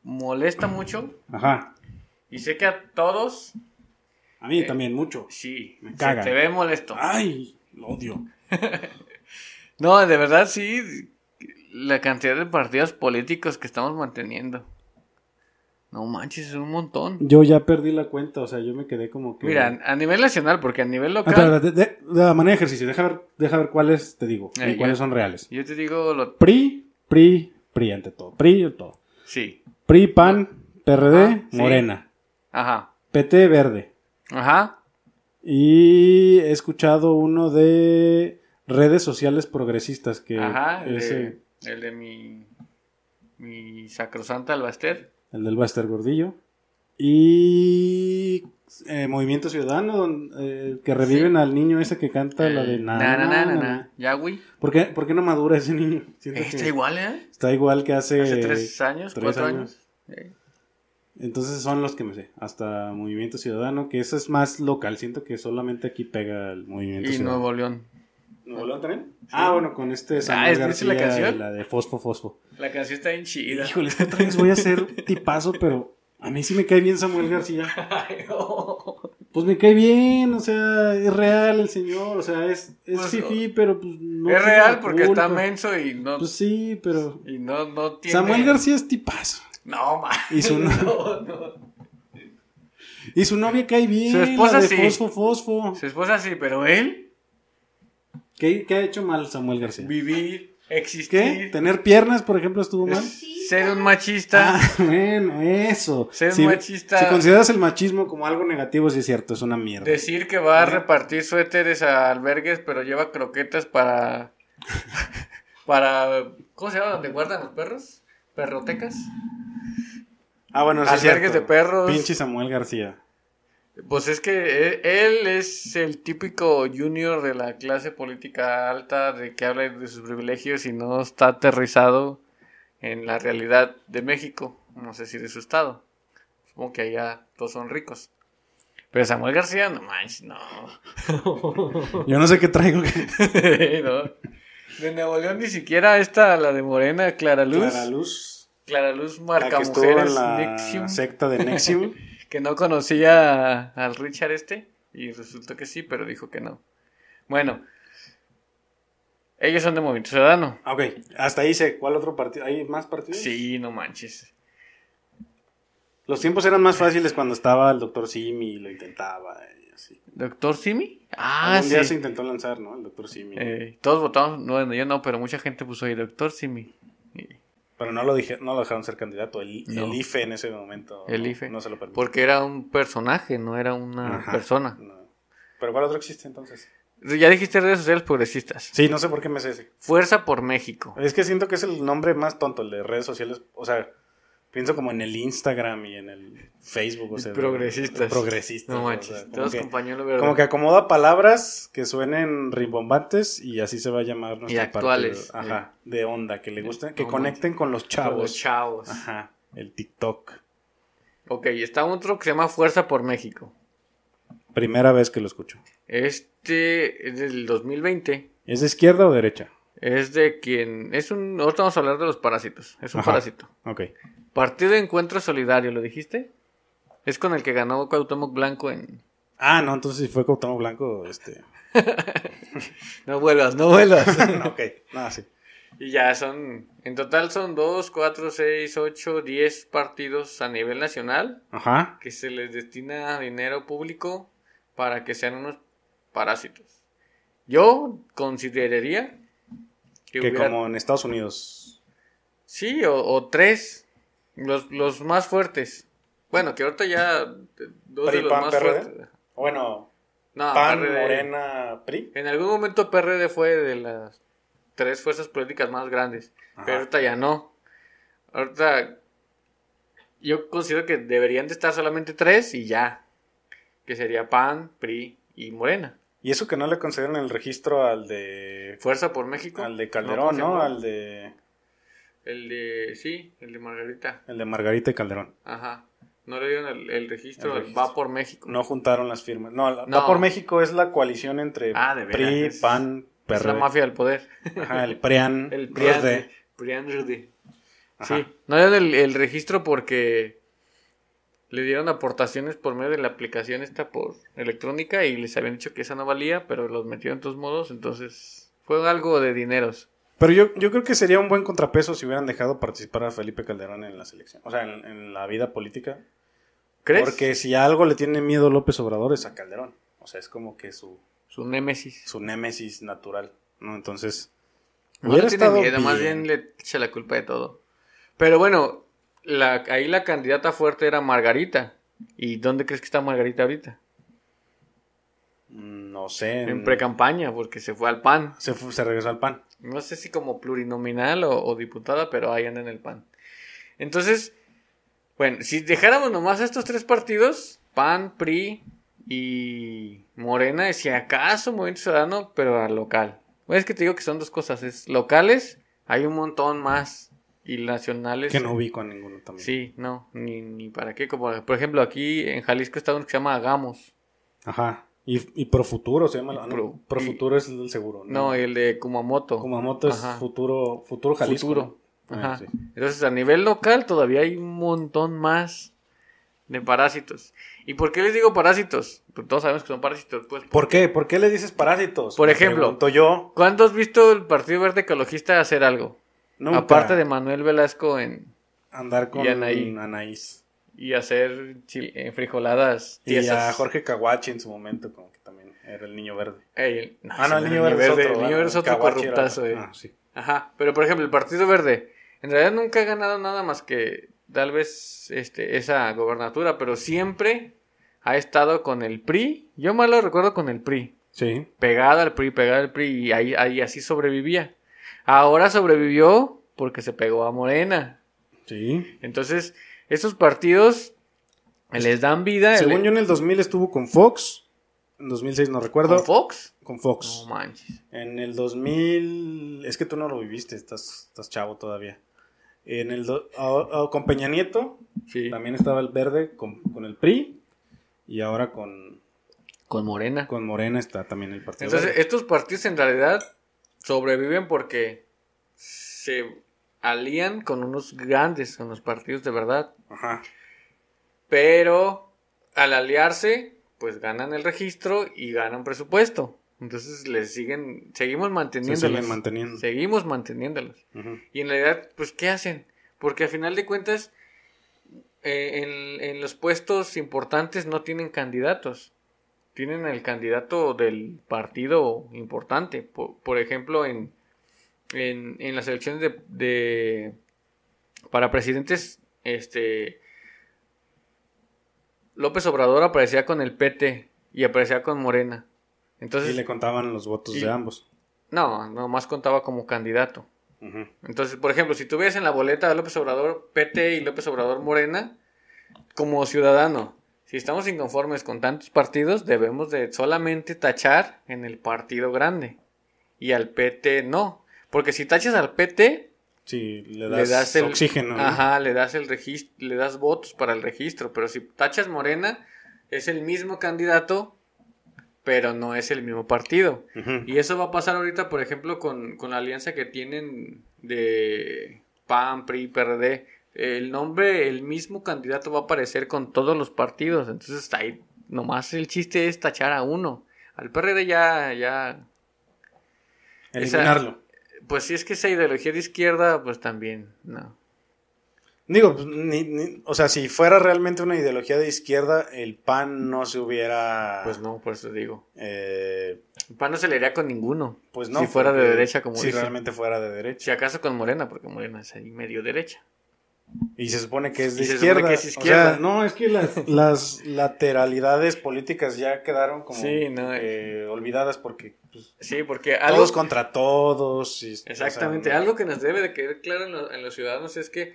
molesta mucho, ajá, y sé que a todos, a mí Eh, también mucho. sí, Me se caga. te ve molesto. Ay, lo odio. <laughs> No, de verdad sí, la cantidad de partidos políticos que estamos manteniendo. No manches, es un montón. Yo ya perdí la cuenta, o sea, yo me quedé como que... Mira, a nivel nacional, porque a nivel Ah, local, de, de- de la manera de ejercicio, deja ver, deja ver cuáles te digo Eh, y cuáles son reales. yo te digo, lo, PRI, PRI, PRI ante todo. PRI, todo. sí, PRI, PAN, PRD, sí. Morena. ajá, PT, Verde. ajá, Y he escuchado uno de redes sociales progresistas que ajá, el es de, el de mi, mi sacrosanta Albaster. El del Buster Gordillo. Y eh, Movimiento Ciudadano, eh, que reviven al niño ese que canta la de El na, na, na. Ya, güey. ¿Por qué, por qué no madura ese niño? <laughs> Siento Está igual, ¿eh? está igual que hace... Hace tres años, tres cuatro años. años. Entonces son los que me sé. Hasta Movimiento Ciudadano, que eso es más local. Siento que solamente aquí pega el Movimiento Y Ciudadano. Nuevo León. ¿Nuevo León también? Ah, bueno, con este Ah, Samuel ¿es- García la canción? la de Fosfo Fosfo. La canción está bien chida. Híjole, otra vez voy a hacer tipazo, pero a mí sí me cae bien Samuel García. <laughs> Ay, no. Pues me cae bien, o sea, es real el señor, o sea, es, es Pues, fifí, pero pues no es real porque culpa. está menso y no, Pues sí, pero... y no, no tiene... Samuel García es tipazo. No, man. Y su, <laughs> no- No, no. y su novia cae bien, Su esposa la de sí. Fosfo Fosfo. Su esposa sí, pero él, ¿Qué, qué ha hecho mal Samuel García? vivir, ¿Qué? existir, ¿Tener piernas, por ejemplo, estuvo mal? ser un machista. Ah, bueno, eso. Ser si, machista. Si consideras el machismo como algo negativo, sí es cierto, es una mierda. Decir que va a repartir suéteres a albergues, pero lleva croquetas para... <laughs> para... ¿Cómo se llama? ¿Donde guardan los perros? ¿Perrotecas? Ah, bueno, sí es Albergues cierto. de perros. Pinche Samuel García. Pues es que e- él es el típico junior de la clase política alta de que habla de sus privilegios y no está aterrizado en la realidad de México, no sé si de su estado. Supongo que allá todos son ricos. Pero Samuel García, no manches, no. <laughs> Yo no sé qué traigo. <laughs> No. De Nuevo León ni siquiera esta, la de Morena, Clara Luz. Clara Luz. Clara Luz La marca que estuvo mujeres en la Nexium, secta de Nexium. <laughs> que no conocía al Richard este y resultó que sí, pero dijo que no. Bueno, ellos son de Movimiento Ciudadano. Ah, ok, hasta ahí sé. ¿Cuál otro partido? ¿Hay más partidos? Sí, no manches. Los tiempos eran más fáciles cuando estaba el doctor Simi y lo intentaba. y así. ¿Doctor Simi? Ah, Algún día sí. se intentó lanzar, ¿no? El doctor Simi. Eh, todos votamos, no, bueno, yo no, pero mucha gente puso ahí Doctor Simi. Y- Pero no lo, dije, no lo dejaron ser candidato. El, No. el IFE en ese momento. El no, IFE. No se lo permitió. Porque era un personaje, no era una Ajá, persona. no. ¿Pero cuál otro existe entonces? Ya dijiste redes sociales progresistas. Sí, no sé por qué me sé ese. Fuerza por México. Es que siento que es el nombre más tonto, el de redes sociales. O sea, pienso como en el Instagram y en el Facebook. O sea, progresistas. Progresistas. No o manches. sea, como, todos que, como que acomoda palabras que suenen rimbombantes y así se va a llamar nuestro Y actuales. partido. Ajá, de onda, que le gusten, que No conecten con los Con chavos. los chavos. Ajá, el TikTok. Ok, está otro que se llama Fuerza por México. Primera vez que lo escucho. Este es del 2020. ¿Es de izquierda o derecha? Es de quien. Es un. Ahorita vamos a hablar de los parásitos. Es un Ajá. parásito. Ok. Partido de Encuentro Solidario, ¿lo dijiste? Es con el que ganó Cuauhtémoc Blanco en. Ah, no, entonces si fue Cuauhtémoc Blanco, este... <laughs> No vuelvas, no vuelvas. <laughs> ok, nada, sí. y ya son. En total son 2, 4, 6, 8, 10 partidos a nivel nacional Ajá. que se les destina dinero público para que sean unos parásitos. Yo consideraría que, Que hubiera- como en Estados Unidos. Sí, o, o tres. Los, los más fuertes. Bueno, que ahorita ya eh, dos PRI, de los PAN, más PRD. fuertes. Bueno, No, PAN, PRD. Morena, PRI. En algún momento PRD fue de las tres fuerzas políticas más grandes. Ajá. Pero ahorita ya no. Ahorita yo considero que deberían de estar solamente tres y ya. Que sería PAN, PRI y Morena. Y eso que no le concedieron el registro al de... Fuerza por México. Al de ¿cómo Calderón, ¿no? Al de... El de... Sí, el de Margarita. El de Margarita y Calderón. Ajá. No le dieron el, el registro, El registro. Va por México. No juntaron las firmas. No, la- No. Va por México es la coalición entre Ah, de PRI, es- PAN, Es la PRD. mafia del poder. Ajá, el PRIAN. <laughs> El PRIAN. PRD. PRIAN. Ajá. Sí, no dieron el, el registro porque le dieron aportaciones por medio de la aplicación esta por electrónica y les habían dicho que esa no valía, pero los metieron de todos modos, entonces fue algo de dineros. Pero yo, yo creo que sería un buen contrapeso si hubieran dejado participar a Felipe Calderón en la selección. O sea, en, en la vida política. ¿Crees? Porque si a algo le tiene miedo López Obrador es a Calderón. O sea, es como que su, Su némesis. su némesis natural, ¿no? Entonces, No hubiera le tiene estado miedo, más bien le echa la culpa de todo. Pero bueno, la, ahí la candidata fuerte era Margarita. ¿Y dónde crees que está Margarita ahorita? no sé. En pre-campaña, porque se fue al PAN. se, fu- se regresó al PAN. No sé si como plurinominal o, o diputada, pero ahí anda en el PAN. Entonces, bueno, si dejáramos nomás estos tres partidos, PAN, PRI y Morena, si acaso Movimiento Ciudadano, pero a local. Bueno, es que te digo que son dos cosas, es locales, hay un montón más, y nacionales. Que no ubico a ninguno también. Sí, no, ni, ni para qué. Como, por ejemplo, aquí en Jalisco está uno que se llama Hagamos. Ajá. Y, y Profuturo se llama. no, Pro- Profuturo es el seguro. No, el de Kumamoto. Kumamoto es Ajá. futuro, futuro Jalisco. Futuro. ¿no? Ajá. Ah, sí. Entonces, a nivel local todavía hay un montón más de parásitos. ¿Y por qué les digo parásitos? Pues todos sabemos que son parásitos. Pues, ¿Por qué? ¿Por qué le dices parásitos? Por Me ejemplo. yo. ¿Cuándo has visto el Partido Verde Ecologista hacer algo? Nunca Aparte de Manuel Velasco en, andar con y Anaí. Anaís. y hacer eh, frijoladas Y a. Jorge Caguachi en su momento, como que también era el niño verde. Ey, Ah, no, el niño verde es otro. El niño verde es otro corruptazo, eh. Ah, sí. Ajá, pero por ejemplo, el Partido Verde, en realidad nunca ha ganado nada más que tal vez este, esa gobernatura, pero siempre ha estado con el PRI. Yo más lo recuerdo con el PRI. Sí. Pegado al PRI, pegado al PRI, y ahí, ahí así sobrevivía. Ahora sobrevivió porque se pegó a Morena. Sí. Entonces, esos partidos les dan vida. Según el- yo en el 2000 estuvo con Fox. En 2006 no recuerdo. ¿Con Fox? Con Fox. No manches. En el 2000, es que tú no lo viviste, estás, estás chavo todavía. En el do- con Peña Nieto Sí. también estaba el verde con, con el PRI y ahora con, Con Morena. con Morena está también el partido. Entonces, Verde. estos partidos en realidad sobreviven porque se alían con unos grandes, con los partidos de verdad. Ajá. Pero al aliarse, pues ganan el registro y ganan presupuesto. Entonces les siguen, seguimos Se manteniéndolos. siguen manteniendo. Seguimos manteniéndolos. Y en realidad, pues, ¿qué hacen? Porque a final de cuentas, eh, en, en los puestos importantes no tienen candidatos. Tienen el candidato del partido importante. Por, por ejemplo, en, en, en las elecciones de, de- para presidentes, este López Obrador aparecía con el PT y aparecía con Morena. Entonces, y le contaban los votos y- de ambos. no, nomás contaba como candidato. Entonces, por ejemplo, si tú ves en la boleta de López Obrador PT y López Obrador Morena, como ciudadano, si estamos inconformes con tantos partidos, debemos de solamente tachar en el partido grande y al PT no. Porque si tachas al PT, Sí, le le das, el oxígeno. ¿no? Ajá, le das el registro, le das votos para el registro, pero si tachas Morena es el mismo candidato, pero no es el mismo partido. Y eso va a pasar ahorita, por ejemplo, con, con la alianza que tienen de PAN, PRI, PRD. El nombre, el mismo candidato va a aparecer con todos los partidos. Entonces ahí nomás el chiste es tachar a uno. Al PRD ya, ya, esa- Eliminarlo. pues si es que esa ideología de izquierda, pues también, no. Digo, pues, ni- ni- o sea, si fuera realmente una ideología de izquierda, el PAN no se hubiera... Pues no, por eso digo. eh, El PAN no se le iría con ninguno. pues no. Si fuera de derecha, como Si realmente fuera de derecha. Si acaso con Morena, porque Morena es ahí medio derecha. Y se supone que es de Y se supone izquierda. que es O izquierda. sea, no, es que las, <laughs> las lateralidades políticas ya quedaron como Sí, no, eh, olvidadas porque pues, Sí, porque algo... todos contra todos. y- Exactamente. o sea, Algo que nos debe de quedar claro en, lo- en los ciudadanos es que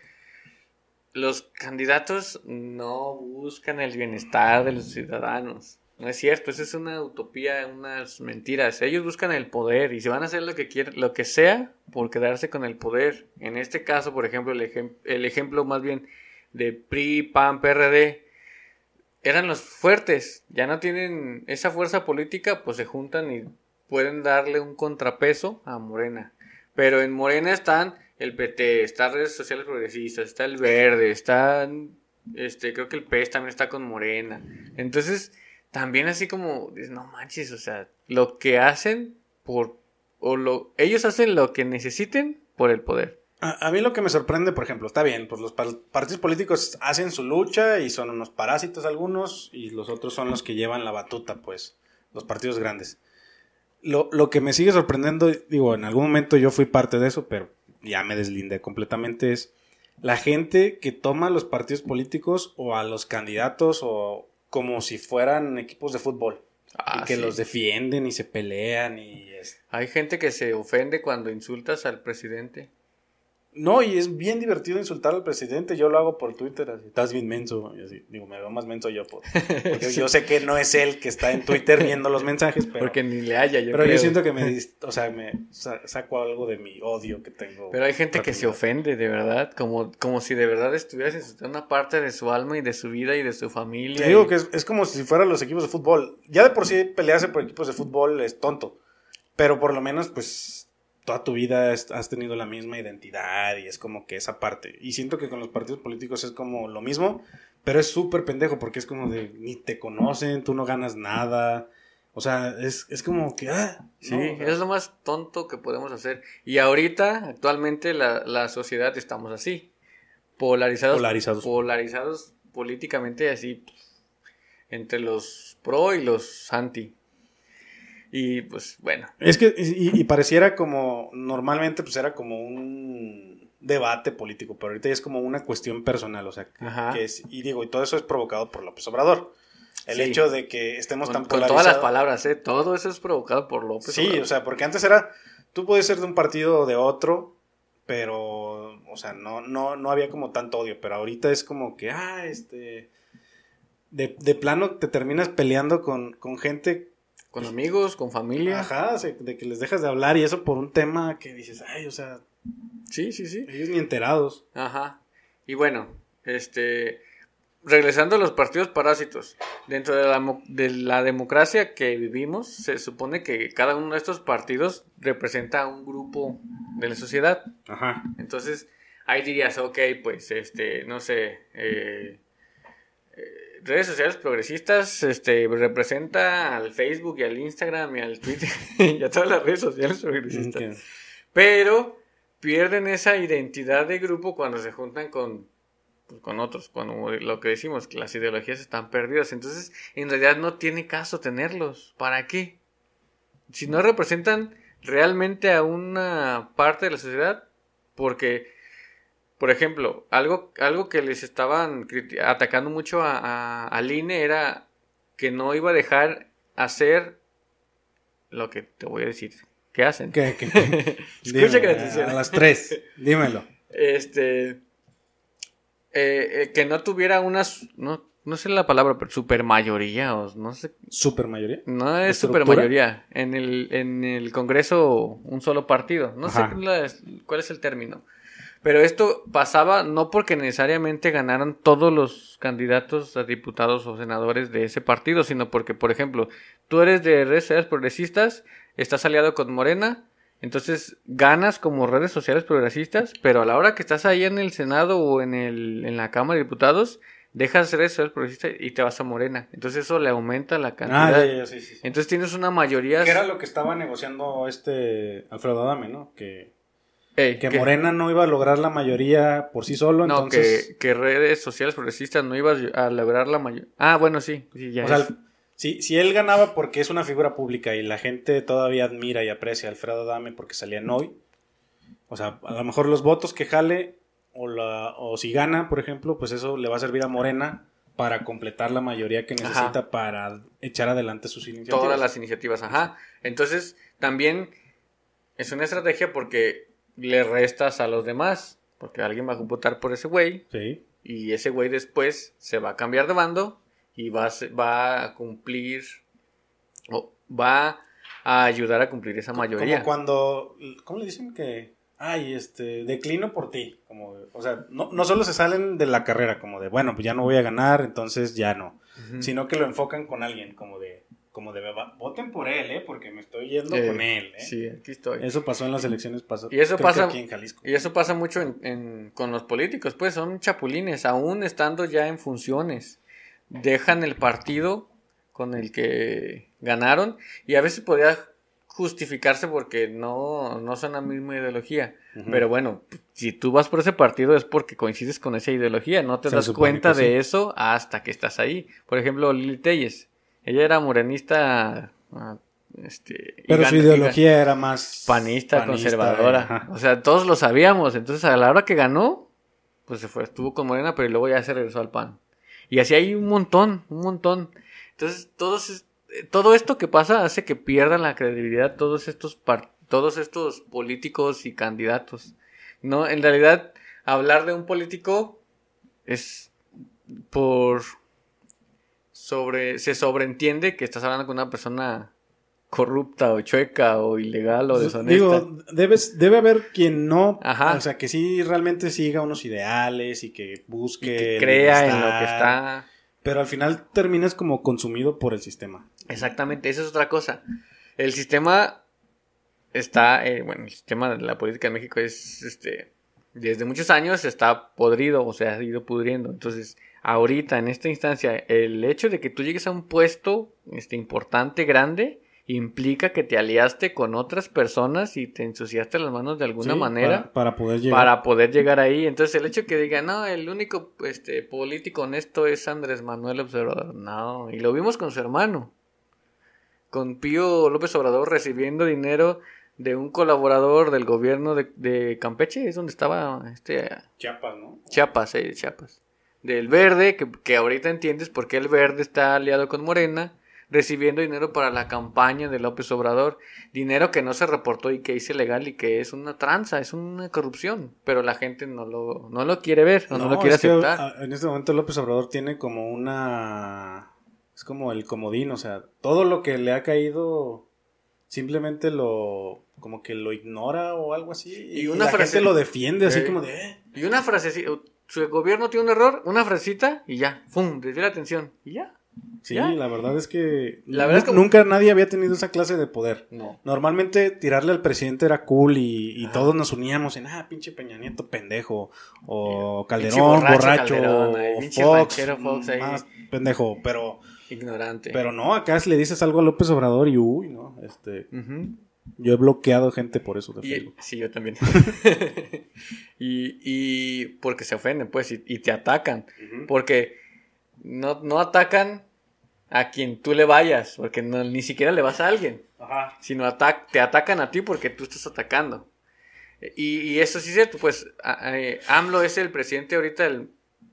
los candidatos no buscan el bienestar de los ciudadanos. No es cierto, eso es una utopía, unas mentiras. Ellos buscan el poder y se van a hacer lo que quieran, lo que sea por quedarse con el poder. En este caso, por ejemplo, el, ejem- el ejemplo más bien de PRI, PAN, PRD, eran los fuertes. Ya no tienen esa fuerza política, pues se juntan y pueden darle un contrapeso a Morena. Pero en Morena están el PT, está redes sociales progresistas, está el Verde, están, este, creo que el PES también está con Morena. Entonces, también así como, no manches, o sea, lo que hacen por, o lo, ellos hacen lo que necesiten por el poder. A, mí lo que me sorprende, por ejemplo, está bien, pues los par- partidos políticos hacen su lucha y son unos parásitos algunos y los otros son los que llevan la batuta, pues, los partidos grandes. Lo, lo que me sigue sorprendiendo, digo, en algún momento yo fui parte de eso, pero ya me deslindé completamente, es la gente que toma los partidos políticos o a los candidatos o como si fueran equipos de fútbol. Ah, y que sí. los defienden y se pelean y... es- Hay gente que se ofende cuando insultas al presidente. No, y es bien divertido insultar al presidente. Yo lo hago por Twitter, así, estás bien menso. Y así, digo, me veo más menso yo. Por, porque <laughs> yo sé que no es él que está en Twitter viendo los mensajes, pero, porque ni le haya, yo pero yo siento que me, <laughs> o sea, me sa- saco algo de mi odio que tengo. Pero hay gente que se ofende, de verdad, como, como si de verdad estuvieras insultando una parte de su alma y de su vida y de su familia. Te digo y- que es, es como si fueran los equipos de fútbol. Ya de por sí pelearse por equipos de fútbol es tonto. Pero por lo menos, pues, toda tu vida has tenido la misma identidad y es como que esa parte. Y siento que con los partidos políticos es como lo mismo, pero es súper pendejo porque es como de ni te conocen, tú no ganas nada. O sea, es, es como que, ah, Sí, no, o sea, es lo más tonto que podemos hacer. Y ahorita, actualmente, la, la sociedad estamos así. Polarizados. Polarizados. Polarizados políticamente así. Entre los pro y los anti. Y pues bueno. Es que, y, y pareciera como, normalmente pues era como un debate político, pero ahorita ya es como una cuestión personal, o sea, que, es, y digo, y todo eso es provocado por López Obrador. El Sí. hecho de que estemos Con, tan con todas las palabras, ¿eh? Todo eso es provocado por López. Sí, Obrador. o sea, porque antes era, tú puedes ser de un partido o de otro, pero, o sea, no, no, no había como tanto odio, pero ahorita es como que, ah, este, de, de plano te terminas peleando con, con gente Con amigos, con familia. Ajá, de que les dejas de hablar y eso por un tema que dices, ay, o sea, Sí, sí, sí. ellos ni enterados. Ajá. Y bueno, este, regresando a los partidos parásitos, dentro de la, de la democracia que vivimos, se supone que cada uno de estos partidos representa a un grupo de la sociedad. Ajá. Entonces, ahí dirías, ok, pues, este, no sé, eh, eh, redes sociales progresistas, este, representa al Facebook y al Instagram y al Twitter <laughs> y a todas las redes sociales progresistas. Pero pierden esa identidad de grupo cuando se juntan con, pues, con otros, cuando lo que decimos, que las ideologías están perdidas. Entonces, en realidad no tiene caso tenerlos. ¿Para qué? Si no representan realmente a una parte de la sociedad, porque, por ejemplo, algo, algo que les estaban atacando mucho a, a- al INE era que no iba a dejar hacer lo que te voy a decir hacen. ¿Qué, qué, qué? <laughs> Escucha Dime, que atención. a las tres, dímelo. Este. eh, eh, que no tuviera unas. No, no sé la palabra, pero supermayoría. O no sé. ¿Super mayoría? No es supermayoría. En el, en el Congreso, un solo partido. No Ajá. sé cuál es el término. Pero esto pasaba no porque necesariamente ganaran todos los candidatos a diputados o senadores de ese partido, sino porque, por ejemplo, tú eres de redes sociales progresistas, estás aliado con Morena, entonces ganas como redes sociales progresistas, pero a la hora que estás ahí en el Senado o en, el, en la Cámara de Diputados, dejas redes sociales progresistas y te vas a Morena. Entonces eso le aumenta la Ah, cantidad. ya, ya, sí, sí. sí. Entonces tienes una mayoría... Que era lo que estaba negociando este Alfredo Adame, ¿no? Que, Ey, que Morena no iba a lograr la mayoría por sí solo, No, entonces... que, que redes sociales progresistas no ibas a lograr la mayor. Ah, bueno, sí. sí ya O sea, si, si él ganaba porque es una figura pública y la gente todavía admira y aprecia a Alfredo Adame porque salía en hoy, o sea, a lo mejor los votos que jale o, la, o si gana, por ejemplo, pues eso le va a servir a Morena para completar la mayoría que necesita para echar adelante sus iniciativas. Todas las iniciativas, ajá. Entonces, también es una estrategia porque le restas a los demás. Porque alguien va a votar por ese güey. Sí. Y ese güey después se va a cambiar de bando. Y va a, se- va a cumplir. O va a ayudar a cumplir esa mayoría. Como cuando, ¿cómo le dicen que? Ay, este, declino por ti. Como, o sea, no, no solo se salen de la carrera, como de, bueno, pues ya no voy a ganar, entonces ya no. Sino que lo enfocan con alguien, como de, como de, "Va- voten por él, ¿eh? Porque me estoy yendo Eh, con él, ¿eh? Sí, aquí estoy. Eso pasó en las elecciones pasadas. Y eso pasa- aquí en Jalisco. Y eso pasa mucho en- en- con los políticos, pues son chapulines, aún estando ya en funciones. Dejan el partido con el que ganaron y a veces podría justificarse porque no, no son la misma ideología. Pero bueno, si tú vas por ese partido es porque coincides con esa ideología, no te Se das cuenta de sí. eso hasta que estás ahí. Por ejemplo, Lili Telles, ella era morenista, ah, este, Pero su ideología era más panista, conservadora. ajá. O sea, todos lo sabíamos. Entonces, a la hora que ganó, pues se fue, estuvo con Morena, pero luego ya se regresó al PAN. Y así hay un montón, un montón. Entonces, todos, eh, todo esto que pasa hace que pierdan la credibilidad todos estos todos estos políticos y candidatos. No, en realidad, hablar de un político es por sobre se sobreentiende que estás hablando con una persona corrupta o chueca o ilegal o deshonesta. Digo, debes, debe haber quien no, Ajá. o sea, que sí realmente siga unos ideales y que y busque que crea en lo que está. Pero al final terminas como consumido por el sistema. Exactamente, esa es otra cosa. El sistema está, eh, bueno, el sistema de la política en México es, este, desde muchos años está podrido, o sea, ha ido pudriendo. Entonces, ahorita, en esta instancia, el hecho de que tú llegues a un puesto, este, importante, grande, implica que te aliaste con otras personas y te ensuciaste las manos de alguna Sí, manera. Para, para poder llegar. para poder llegar ahí. Entonces, el hecho que digan, no, el único este, político honesto es Andrés Manuel Observador. No, y lo vimos con su hermano. Con Pío López Obrador recibiendo dinero de un colaborador del gobierno de, de Campeche, es donde estaba este Chiapas, ¿no? Chiapas, eh, Chiapas. Del verde, que, que ahorita entiendes por qué el verde está aliado con Morena, recibiendo dinero para la campaña de López Obrador. Dinero que no se reportó y que hice legal y que es una tranza, es una corrupción. Pero la gente no lo, no lo quiere ver, o no, lo quiere que, aceptar. a- en este momento López Obrador tiene como una... Es como el comodín, o sea, todo lo que le ha caído simplemente lo... como que lo ignora o algo así. Y, una la frase- gente lo defiende así como de... "Eh". Y una frasecita, su gobierno tiene un error, una frasecita y ya, ¡pum! Desvía la atención y ya. Sí, ¿Ya? la verdad es que, La verdad es que- nunca nadie había tenido esa clase de poder. No. Normalmente tirarle al presidente era cool y, y todos nos uníamos en, ah, pinche Peña Nieto pendejo, o Calderón, borracho borracho, Calderón, o pinche Fox, Fox ahí. más pendejo, pero, Ignorante. pero no, acá le dices algo a López Obrador y uy, no, este. Yo he bloqueado gente por eso de Y, Facebook. sí, yo también. <laughs> y, y porque se ofenden, pues, y, y te atacan. Porque no, no atacan a quien tú le vayas, porque no, ni siquiera le vas a alguien, Ajá. sino atac- te atacan a ti porque tú estás atacando. Y, y eso sí es cierto, pues eh, AMLO es el presidente ahorita,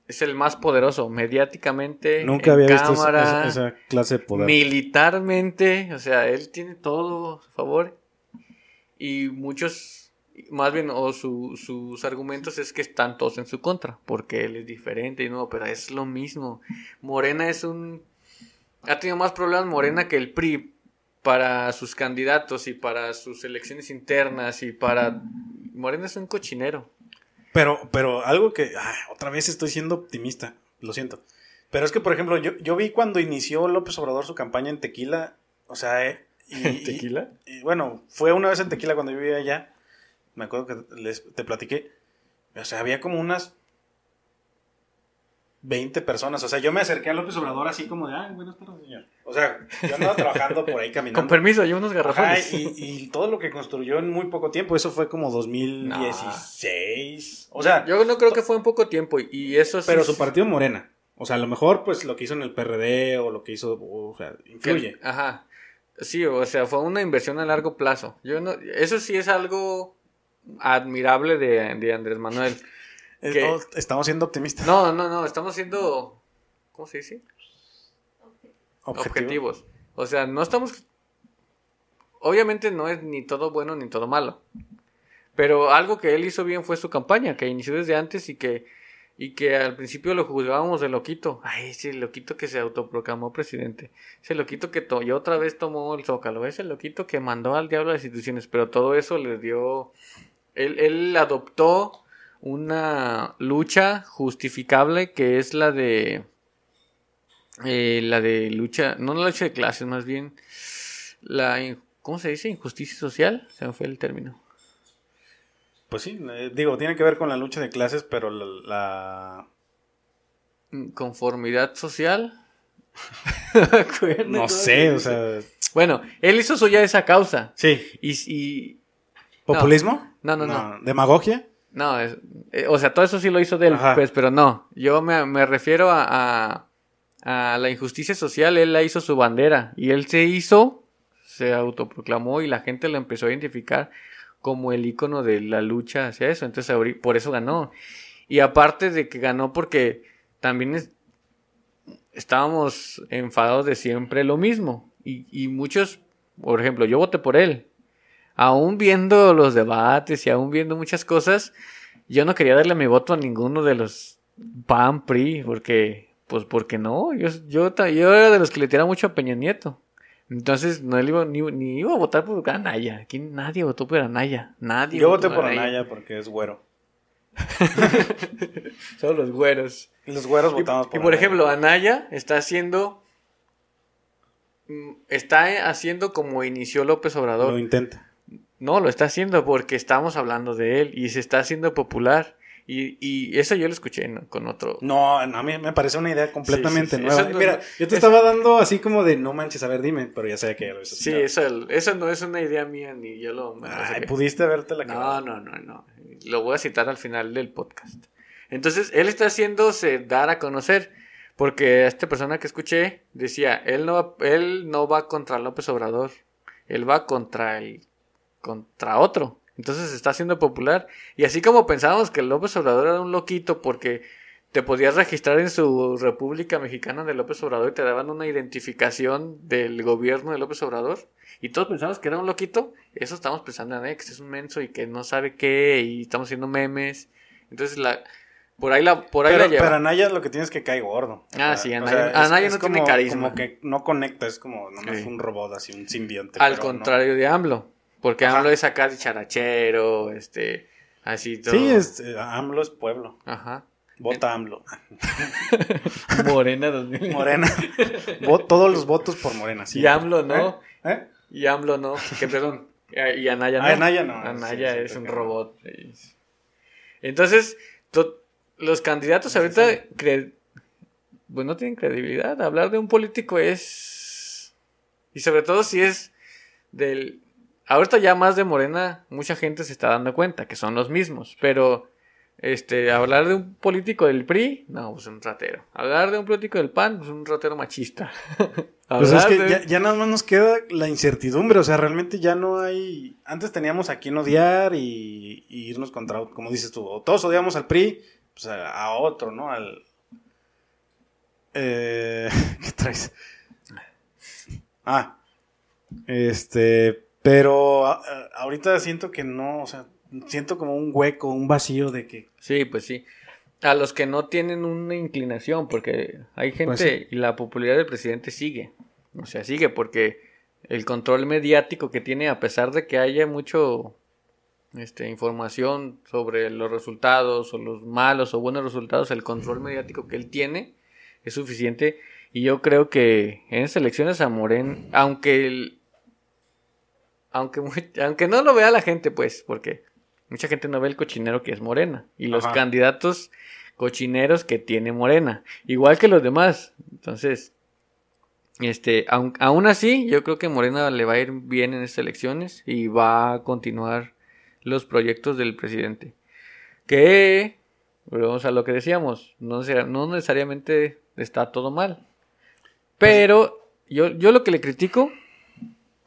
es el más poderoso mediáticamente. Nunca había visto cámara, esa, esa clase de poder. militarmente, o sea, él tiene todo a su favor. Y muchos, más bien, o su- sus argumentos es que están todos en su contra, porque él es diferente y no, pero es lo mismo. Morena es un... Ha tenido más problemas Morena que el PRI para sus candidatos y para sus elecciones internas y para... Morena es un cochinero. Pero, pero algo que, otra vez estoy siendo optimista, lo siento. Pero es que, por ejemplo, yo, yo vi cuando inició López Obrador su campaña en Tequila, o sea, eh, y- <laughs> y- ¿Tequila? y, bueno, fue una vez en Tequila cuando yo vivía allá, me acuerdo que les, te platiqué, o sea, había como unas 20 personas, o sea, yo me acerqué a López Obrador así como de, ah, buenas tardes, señor. O sea, yo andaba trabajando por ahí caminando. Con permiso, hay unos Ajá, garrafones. y, y todo lo que construyó en muy poco tiempo, eso fue como 2016. O sea, Yo no creo que fue en poco tiempo. Y y eso sí. pero su partido Morena. O sea, a lo mejor pues lo que hizo en el PRD o lo que hizo, o sea, que- influye. Ajá. Sí, o sea, fue una inversión a largo plazo. Yo no, eso sí es algo admirable de, de Andrés Manuel. <laughs> Que- no, estamos siendo optimistas. No, no, no, estamos siendo, ¿cómo se dice? Objetivo. Objetivos. O sea, no estamos... Obviamente no es ni todo bueno ni todo malo. Pero algo que él hizo bien fue su campaña, que inició desde antes y que, y que al principio lo juzgábamos de loquito. Ay, ese loquito que se autoproclamó presidente. Ese loquito que to- y otra vez tomó el zócalo. Ese loquito que mandó al diablo a las instituciones. Pero todo eso le dio... Él, él adoptó una lucha justificable que es la de... eh, la de lucha... No la lucha de clases, más bien... La... ¿Cómo se dice? Injusticia social. Se me fue el término. Pues sí, eh, digo, tiene que ver con la lucha de clases, pero la... la- Conformidad social. No <laughs> no sé, o sea, Bueno, él hizo suya esa causa. sí. Y, y- ¿Populismo? No, no, no. ¿Demagogia? No, es- eh, o sea, todo eso sí lo hizo de él, Ajá. pues, pero no. Yo me, me refiero a, a, a la injusticia social, él la hizo su bandera. Y él se hizo, se autoproclamó y la gente lo empezó a identificar como el icono de la lucha hacia eso. Entonces, por eso ganó. Y aparte de que ganó porque también es- estábamos enfadados de siempre lo mismo. Y, y muchos, por ejemplo, yo voté por él. Aún viendo los debates y aún viendo muchas cosas, yo no quería darle mi voto a ninguno de los PAN, PRI, porque, pues, porque no. Yo, yo era de los que le tiraba mucho a Peña Nieto. Entonces, no le iba, ni, ni iba a votar por Anaya. Aquí nadie votó por Anaya. Nadie. Yo voté por Anaya porque es güero. <laughs> Solo los güeros. Y los güeros Y, votamos y por por Anaya. ejemplo, Anaya está haciendo. mm, Está haciendo como inició López Obrador. Lo intenta. No, lo está haciendo porque estamos hablando de él y se está haciendo popular. Y, y eso yo lo escuché ¿no? con otro. No, a mí me parece una idea completamente Sí, sí, sí. nueva. No- Mira, yo te estaba dando así como de no manches, a ver, dime, pero ya sé que ya lo hizo. Sí, eso, eso no es una idea mía ni yo lo. Ay, pudiste verte la No, no, no, no. Lo voy a citar al final del podcast. Entonces, él está haciéndose dar a conocer. Porque esta persona que escuché decía, él no, va- él no va contra López Obrador. Él va contra el, contra otro. Entonces se está haciendo popular. Y así como pensábamos que López Obrador era un loquito porque te podías registrar en su República Mexicana de López Obrador y te daban una identificación del gobierno de López Obrador. Y todos pensamos que era un loquito. Eso estamos pensando en Ex, es un menso y que no sabe qué y estamos haciendo memes. Entonces la por ahí la por ahí Pero, la lleva. pero Anaya lo que tienes es que cae gordo. Ah, O sí, o Anaya- sea, Anaya no tiene como- carisma. Como que no conecta, es como nomás Sí. un robot, así, un simbionte. Al pero no. contrario de AMLO. Porque Ajá. AMLO es acá de charachero, este, así todo. Sí, es, eh, AMLO es pueblo. Ajá. Vota AMLO. <laughs> Morena 2000. Morena. Todos los votos por Morena. sí. Y AMLO no. ¿Eh? ¿Eh? Y AMLO no. Que perdón. Eh, Y Anaya no. Ah, Anaya no. Anaya Sí, sí, es un robot. Entonces, to- los candidatos ahorita cre- pues no tienen credibilidad. Hablar de un político es... Y sobre todo si es del... Ahorita ya más de Morena, mucha gente se está dando cuenta que son los mismos, pero este, hablar de un político del PRI, no, pues un ratero. Hablar de un político del PAN, pues un ratero machista. <laughs> Pues es que de- ya, ya nada más nos queda la incertidumbre, o sea, realmente ya no hay... Antes teníamos a quien odiar y, y irnos contra, como dices tú, o todos odiamos al PRI, pues a, a otro, ¿no? Al... Eh, <laughs> ¿Qué traes? Ah, este, pero a- a- ahorita siento que no, o sea, siento como un hueco, un vacío de que... Sí, pues sí. A los que no tienen una inclinación, porque hay gente Pues sí. y la popularidad del presidente sigue. O sea, sigue porque el control mediático que tiene, a pesar de que haya mucho este, información sobre los resultados o los malos o buenos resultados, el control mediático que él tiene es suficiente. Y yo creo que en estas elecciones a Morena, aunque el- aunque, muy- <laughs> aunque no lo vea la gente, pues, porque mucha gente no ve el cochinero que es Morena y los Ajá. candidatos cochineros que tiene Morena, igual que los demás. Entonces, este, aun, aún así, yo creo que Morena le va a ir bien en estas elecciones y va a continuar los proyectos del presidente. Que, volvemos a lo que decíamos, no, no necesariamente está todo mal. Pero yo, yo lo que le critico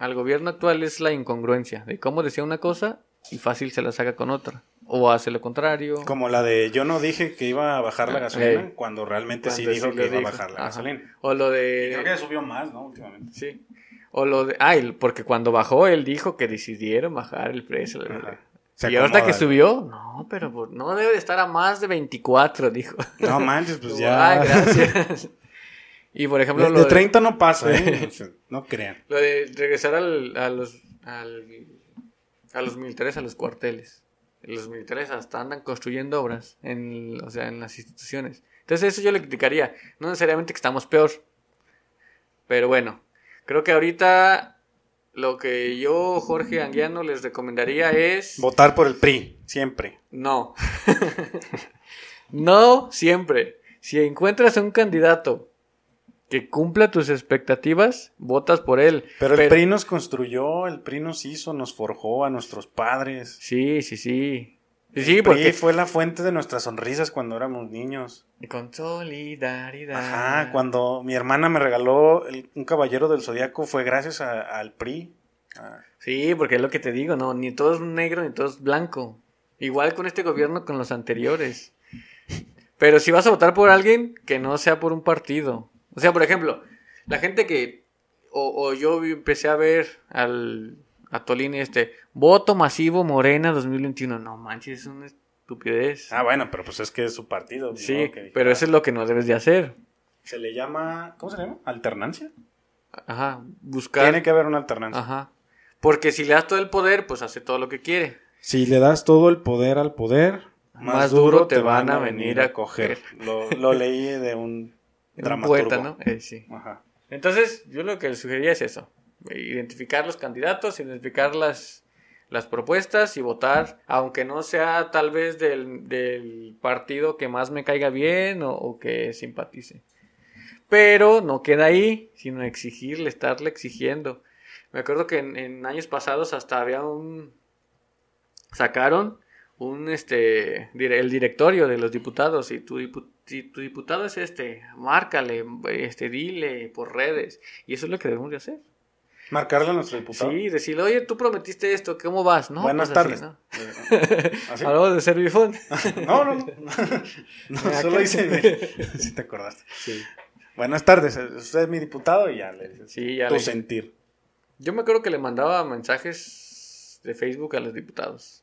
al gobierno actual es la incongruencia de cómo decía una cosa y fácil se la saca con otra. O hace lo contrario. Como la de yo no dije que iba a bajar la Ah, gasolina eh. cuando realmente sí dijo sí que iba a bajar la Ajá. gasolina. O lo Y de... creo que subió más, ¿no? Últimamente. Sí. O lo de... Ay, porque cuando bajó él dijo que decidieron bajar el precio. Ajá. Se Y ahorita que subió, no, pero no debe de estar a más de 24, dijo. No manches, pues <laughs> Ay, ya. gracias. <laughs> y por ejemplo, De, lo de de- 30 no pasa, ¿eh? <laughs> No crean. Lo de regresar al- a los al- a los militares a los cuarteles. Los militares hasta andan construyendo obras en, o sea, en las instituciones. Entonces eso yo le criticaría. No necesariamente que estamos peor. Pero bueno, creo que ahorita lo que yo, Jorge Anguiano, les recomendaría es... Votar por el PRI, siempre. No. <laughs> no siempre. Si encuentras a un candidato que cumpla tus expectativas, votas por él. Pero el PRI nos construyó, el PRI nos hizo, nos forjó a nuestros padres. Sí, sí, sí. Sí, sí, el porque... PRI fue la fuente de nuestras sonrisas cuando éramos niños. Con solidaridad. Ajá, cuando mi hermana me regaló el- un caballero del zodiaco fue gracias a- al PRI. Ah, Sí, porque es lo que te digo, no, ni todo es negro ni todo es blanco. Igual con este gobierno con los anteriores. Pero si vas a votar por alguien, que no sea por un partido. O sea, por ejemplo, la gente que. O, o yo empecé a ver al. A Tolini este. Voto masivo Morena 2021. No manches, es una estupidez. Ah, bueno, pero pues es que es su partido. sí, pero eso es lo que no debes de hacer. Se le llama, ¿cómo se le llama? ¿Alternancia? Ajá, buscar. Tiene que haber una alternancia. Ajá. Porque si le das todo el poder, pues hace todo lo que quiere. Si le das todo el poder al poder, Más duro te van a venir a coger. Lo, lo leí de Un dramaturgo. poeta, ¿no? Eh, sí. Ajá. Entonces, yo lo que les sugeriría es eso. Identificar los candidatos, identificar las, las propuestas y votar, aunque no sea tal vez del, del partido que más me caiga bien o, o que simpatice. Pero no queda ahí, sino exigirle, estarle exigiendo. Me acuerdo que en, en años pasados hasta había un... Sacaron un, este, el directorio de los diputados y tu, dipu- si tu diputado es este, márcale, este, dile por redes. Y eso es lo que debemos de hacer. Marcarle a nuestro diputado. Sí, decirle, oye, tú prometiste esto, ¿cómo vas? No, Buenas pues así, tardes. ¿no? <laughs> ¿así? Hablamos de Servifón. <laughs> No, no, no. <laughs> No, ¿A solo hice. Si te acordaste. Sí. Buenas tardes, usted es mi diputado y ya le dices. Sí, ya tu le- sentir. Yo me acuerdo que le mandaba mensajes de Facebook a los diputados.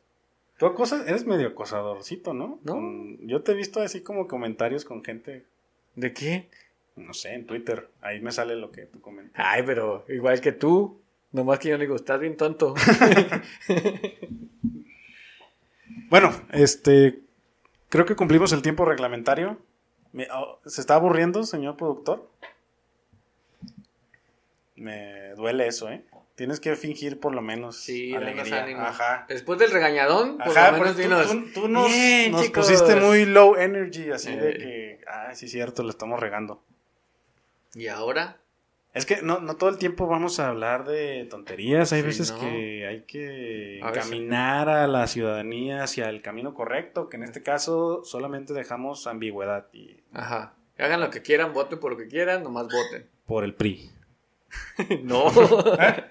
Tú acosas, eres medio acosadorcito, ¿no? No. Con- yo te he visto así como comentarios con gente, ¿De qué? no sé, en Twitter. Ahí me sale lo que tú comentas. Ay, pero igual que tú. Nomás que yo le digo, estás bien tonto. <laughs> Bueno, este. Creo que cumplimos el tiempo reglamentario. Me- oh, ¿Se está aburriendo, señor productor? Me duele eso, ¿eh? Tienes que fingir por lo menos Sí, alegría. ánimo. Ajá. Después del regañadón, por Ajá, lo menos dinos. tú, tú- tú nos, "Bien, nos chicos". pusiste muy low energy, así de Eh. que, ah, sí, cierto, lo estamos regando. ¿Y ahora? Es que no, no todo el tiempo vamos a hablar de tonterías, hay Sí, veces ¿no? que hay que A caminar a la ciudadanía hacia el camino correcto, que en este caso solamente dejamos ambigüedad y Ajá. Hagan lo que quieran, voten por lo que quieran, nomás voten. por el PRI. <laughs> no. <laughs>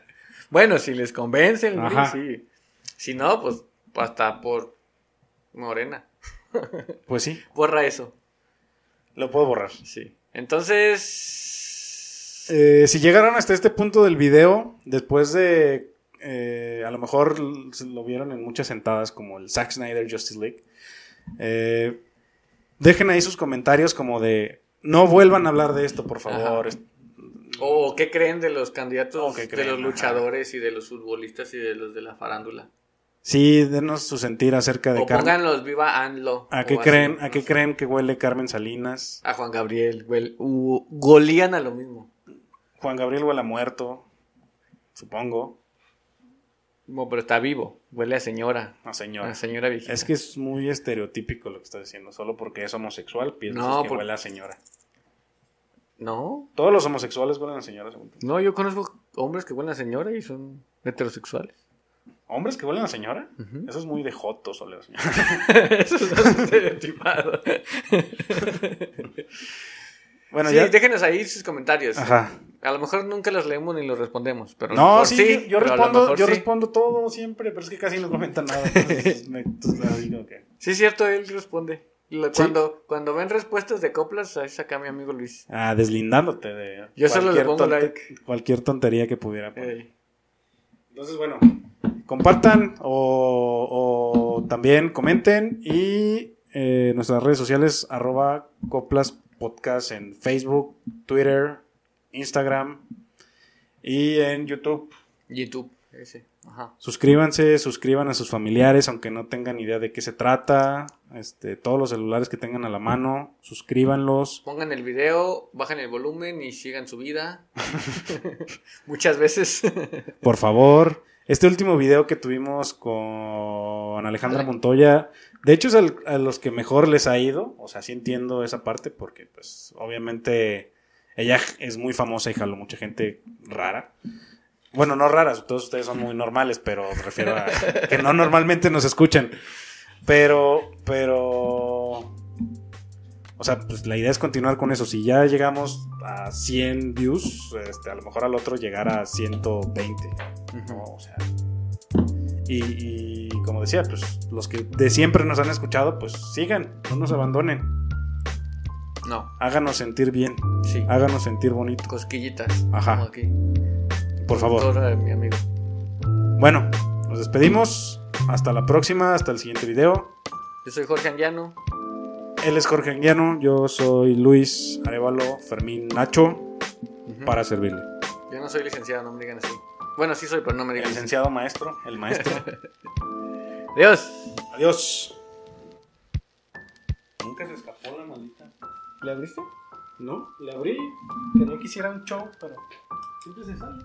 bueno, si les convence el Ajá. sí. Si no, pues hasta por Morena. <laughs> Pues sí, Borra eso. lo puedo borrar. Sí. Entonces. Eh, si llegaron hasta este punto del video, después de, eh, a lo mejor lo vieron en muchas sentadas como el Zack Snyder Justice League, eh, dejen ahí sus comentarios como de, no vuelvan a hablar de esto, por favor. Ajá. ¿O qué creen de los candidatos, ¿O qué de los Ajá. luchadores y de los futbolistas y de los de la farándula? Sí, denos su sentir acerca de O Carmen. pónganlos viva ANLO. ¿A qué así, creen, no a qué sé. creen que huele Carmen Salinas? A Juan Gabriel, güey. u- golían a lo mismo. Juan Gabriel huele a muerto, supongo. No, pero está vivo. Huele a señora. No, señora. A señora viejita. Es que es muy estereotípico lo que estás diciendo. Solo porque es homosexual piensas No, que por- huele a señora. No, Todos los homosexuales huelen a señora, según tú. no, yo conozco hombres que huelen a señora y son heterosexuales. ¿Hombres que huelen a señora? Eso es muy de jotos, oler a señora. <laughs> <laughs> Eso es estereotipado. Bueno, sí, ya. déjenos ahí sus comentarios. Ajá. A lo mejor nunca los leemos ni los respondemos, pero No, sí, yo, respondo, yo sí. respondo todo siempre, pero es que casi no comentan nada. entonces <laughs> me- entonces, Sí, es cierto, él responde. Sí. Cuando, cuando ven respuestas de coplas, ahí saca mi amigo Luis. Ah, deslindándote de Yo solo le cualquier pongo tonte- like. cualquier tontería que pudiera poner. Entonces, bueno, compartan o, o también comenten y eh, nuestras redes sociales, arroba coplas podcast en Facebook, Twitter, Instagram y en YouTube. YouTube, ese. Ajá. Suscríbanse, suscriban a sus familiares, aunque no tengan idea de qué se trata. Este, todos los celulares que tengan a la mano, suscríbanlos. Pongan el video, bajen el volumen y sigan su vida. <laughs> Muchas veces. <laughs> Por favor. Este último video que tuvimos con Alejandra Montoya, de hecho es a los que mejor les ha ido. O sea, sí entiendo esa parte porque, pues, obviamente ella es muy famosa y jaló mucha gente rara. Bueno, no raras, todos ustedes son muy normales, pero me refiero a que no normalmente nos escuchan. Pero, pero... O sea, pues la idea es continuar con eso. Si ya llegamos a 100 views, este, a lo mejor al otro llegar a 120. ¿no? O sea, y, y como decía, pues los que de siempre nos han escuchado, pues sigan, no nos abandonen. No, Háganos sentir bien, sí. háganos sentir bonito, Cosquillitas. Ajá. como aquí. Por favor. Doctora, mi amigo. Bueno, nos despedimos. Hasta la próxima, hasta el siguiente video. Yo soy Jorge Anguiano. Él es Jorge Anguiano, yo soy Luis Arevalo Fermín Nacho, para servirle. Yo no soy licenciado, no me digan así. Bueno, sí soy, pero no me El digan así. licenciado maestro, el maestro. <laughs> Adiós. Adiós. Nunca se escapó la maldita. ¿Le abriste? No, le abrí. Que no quisiera un show, pero siempre se sale.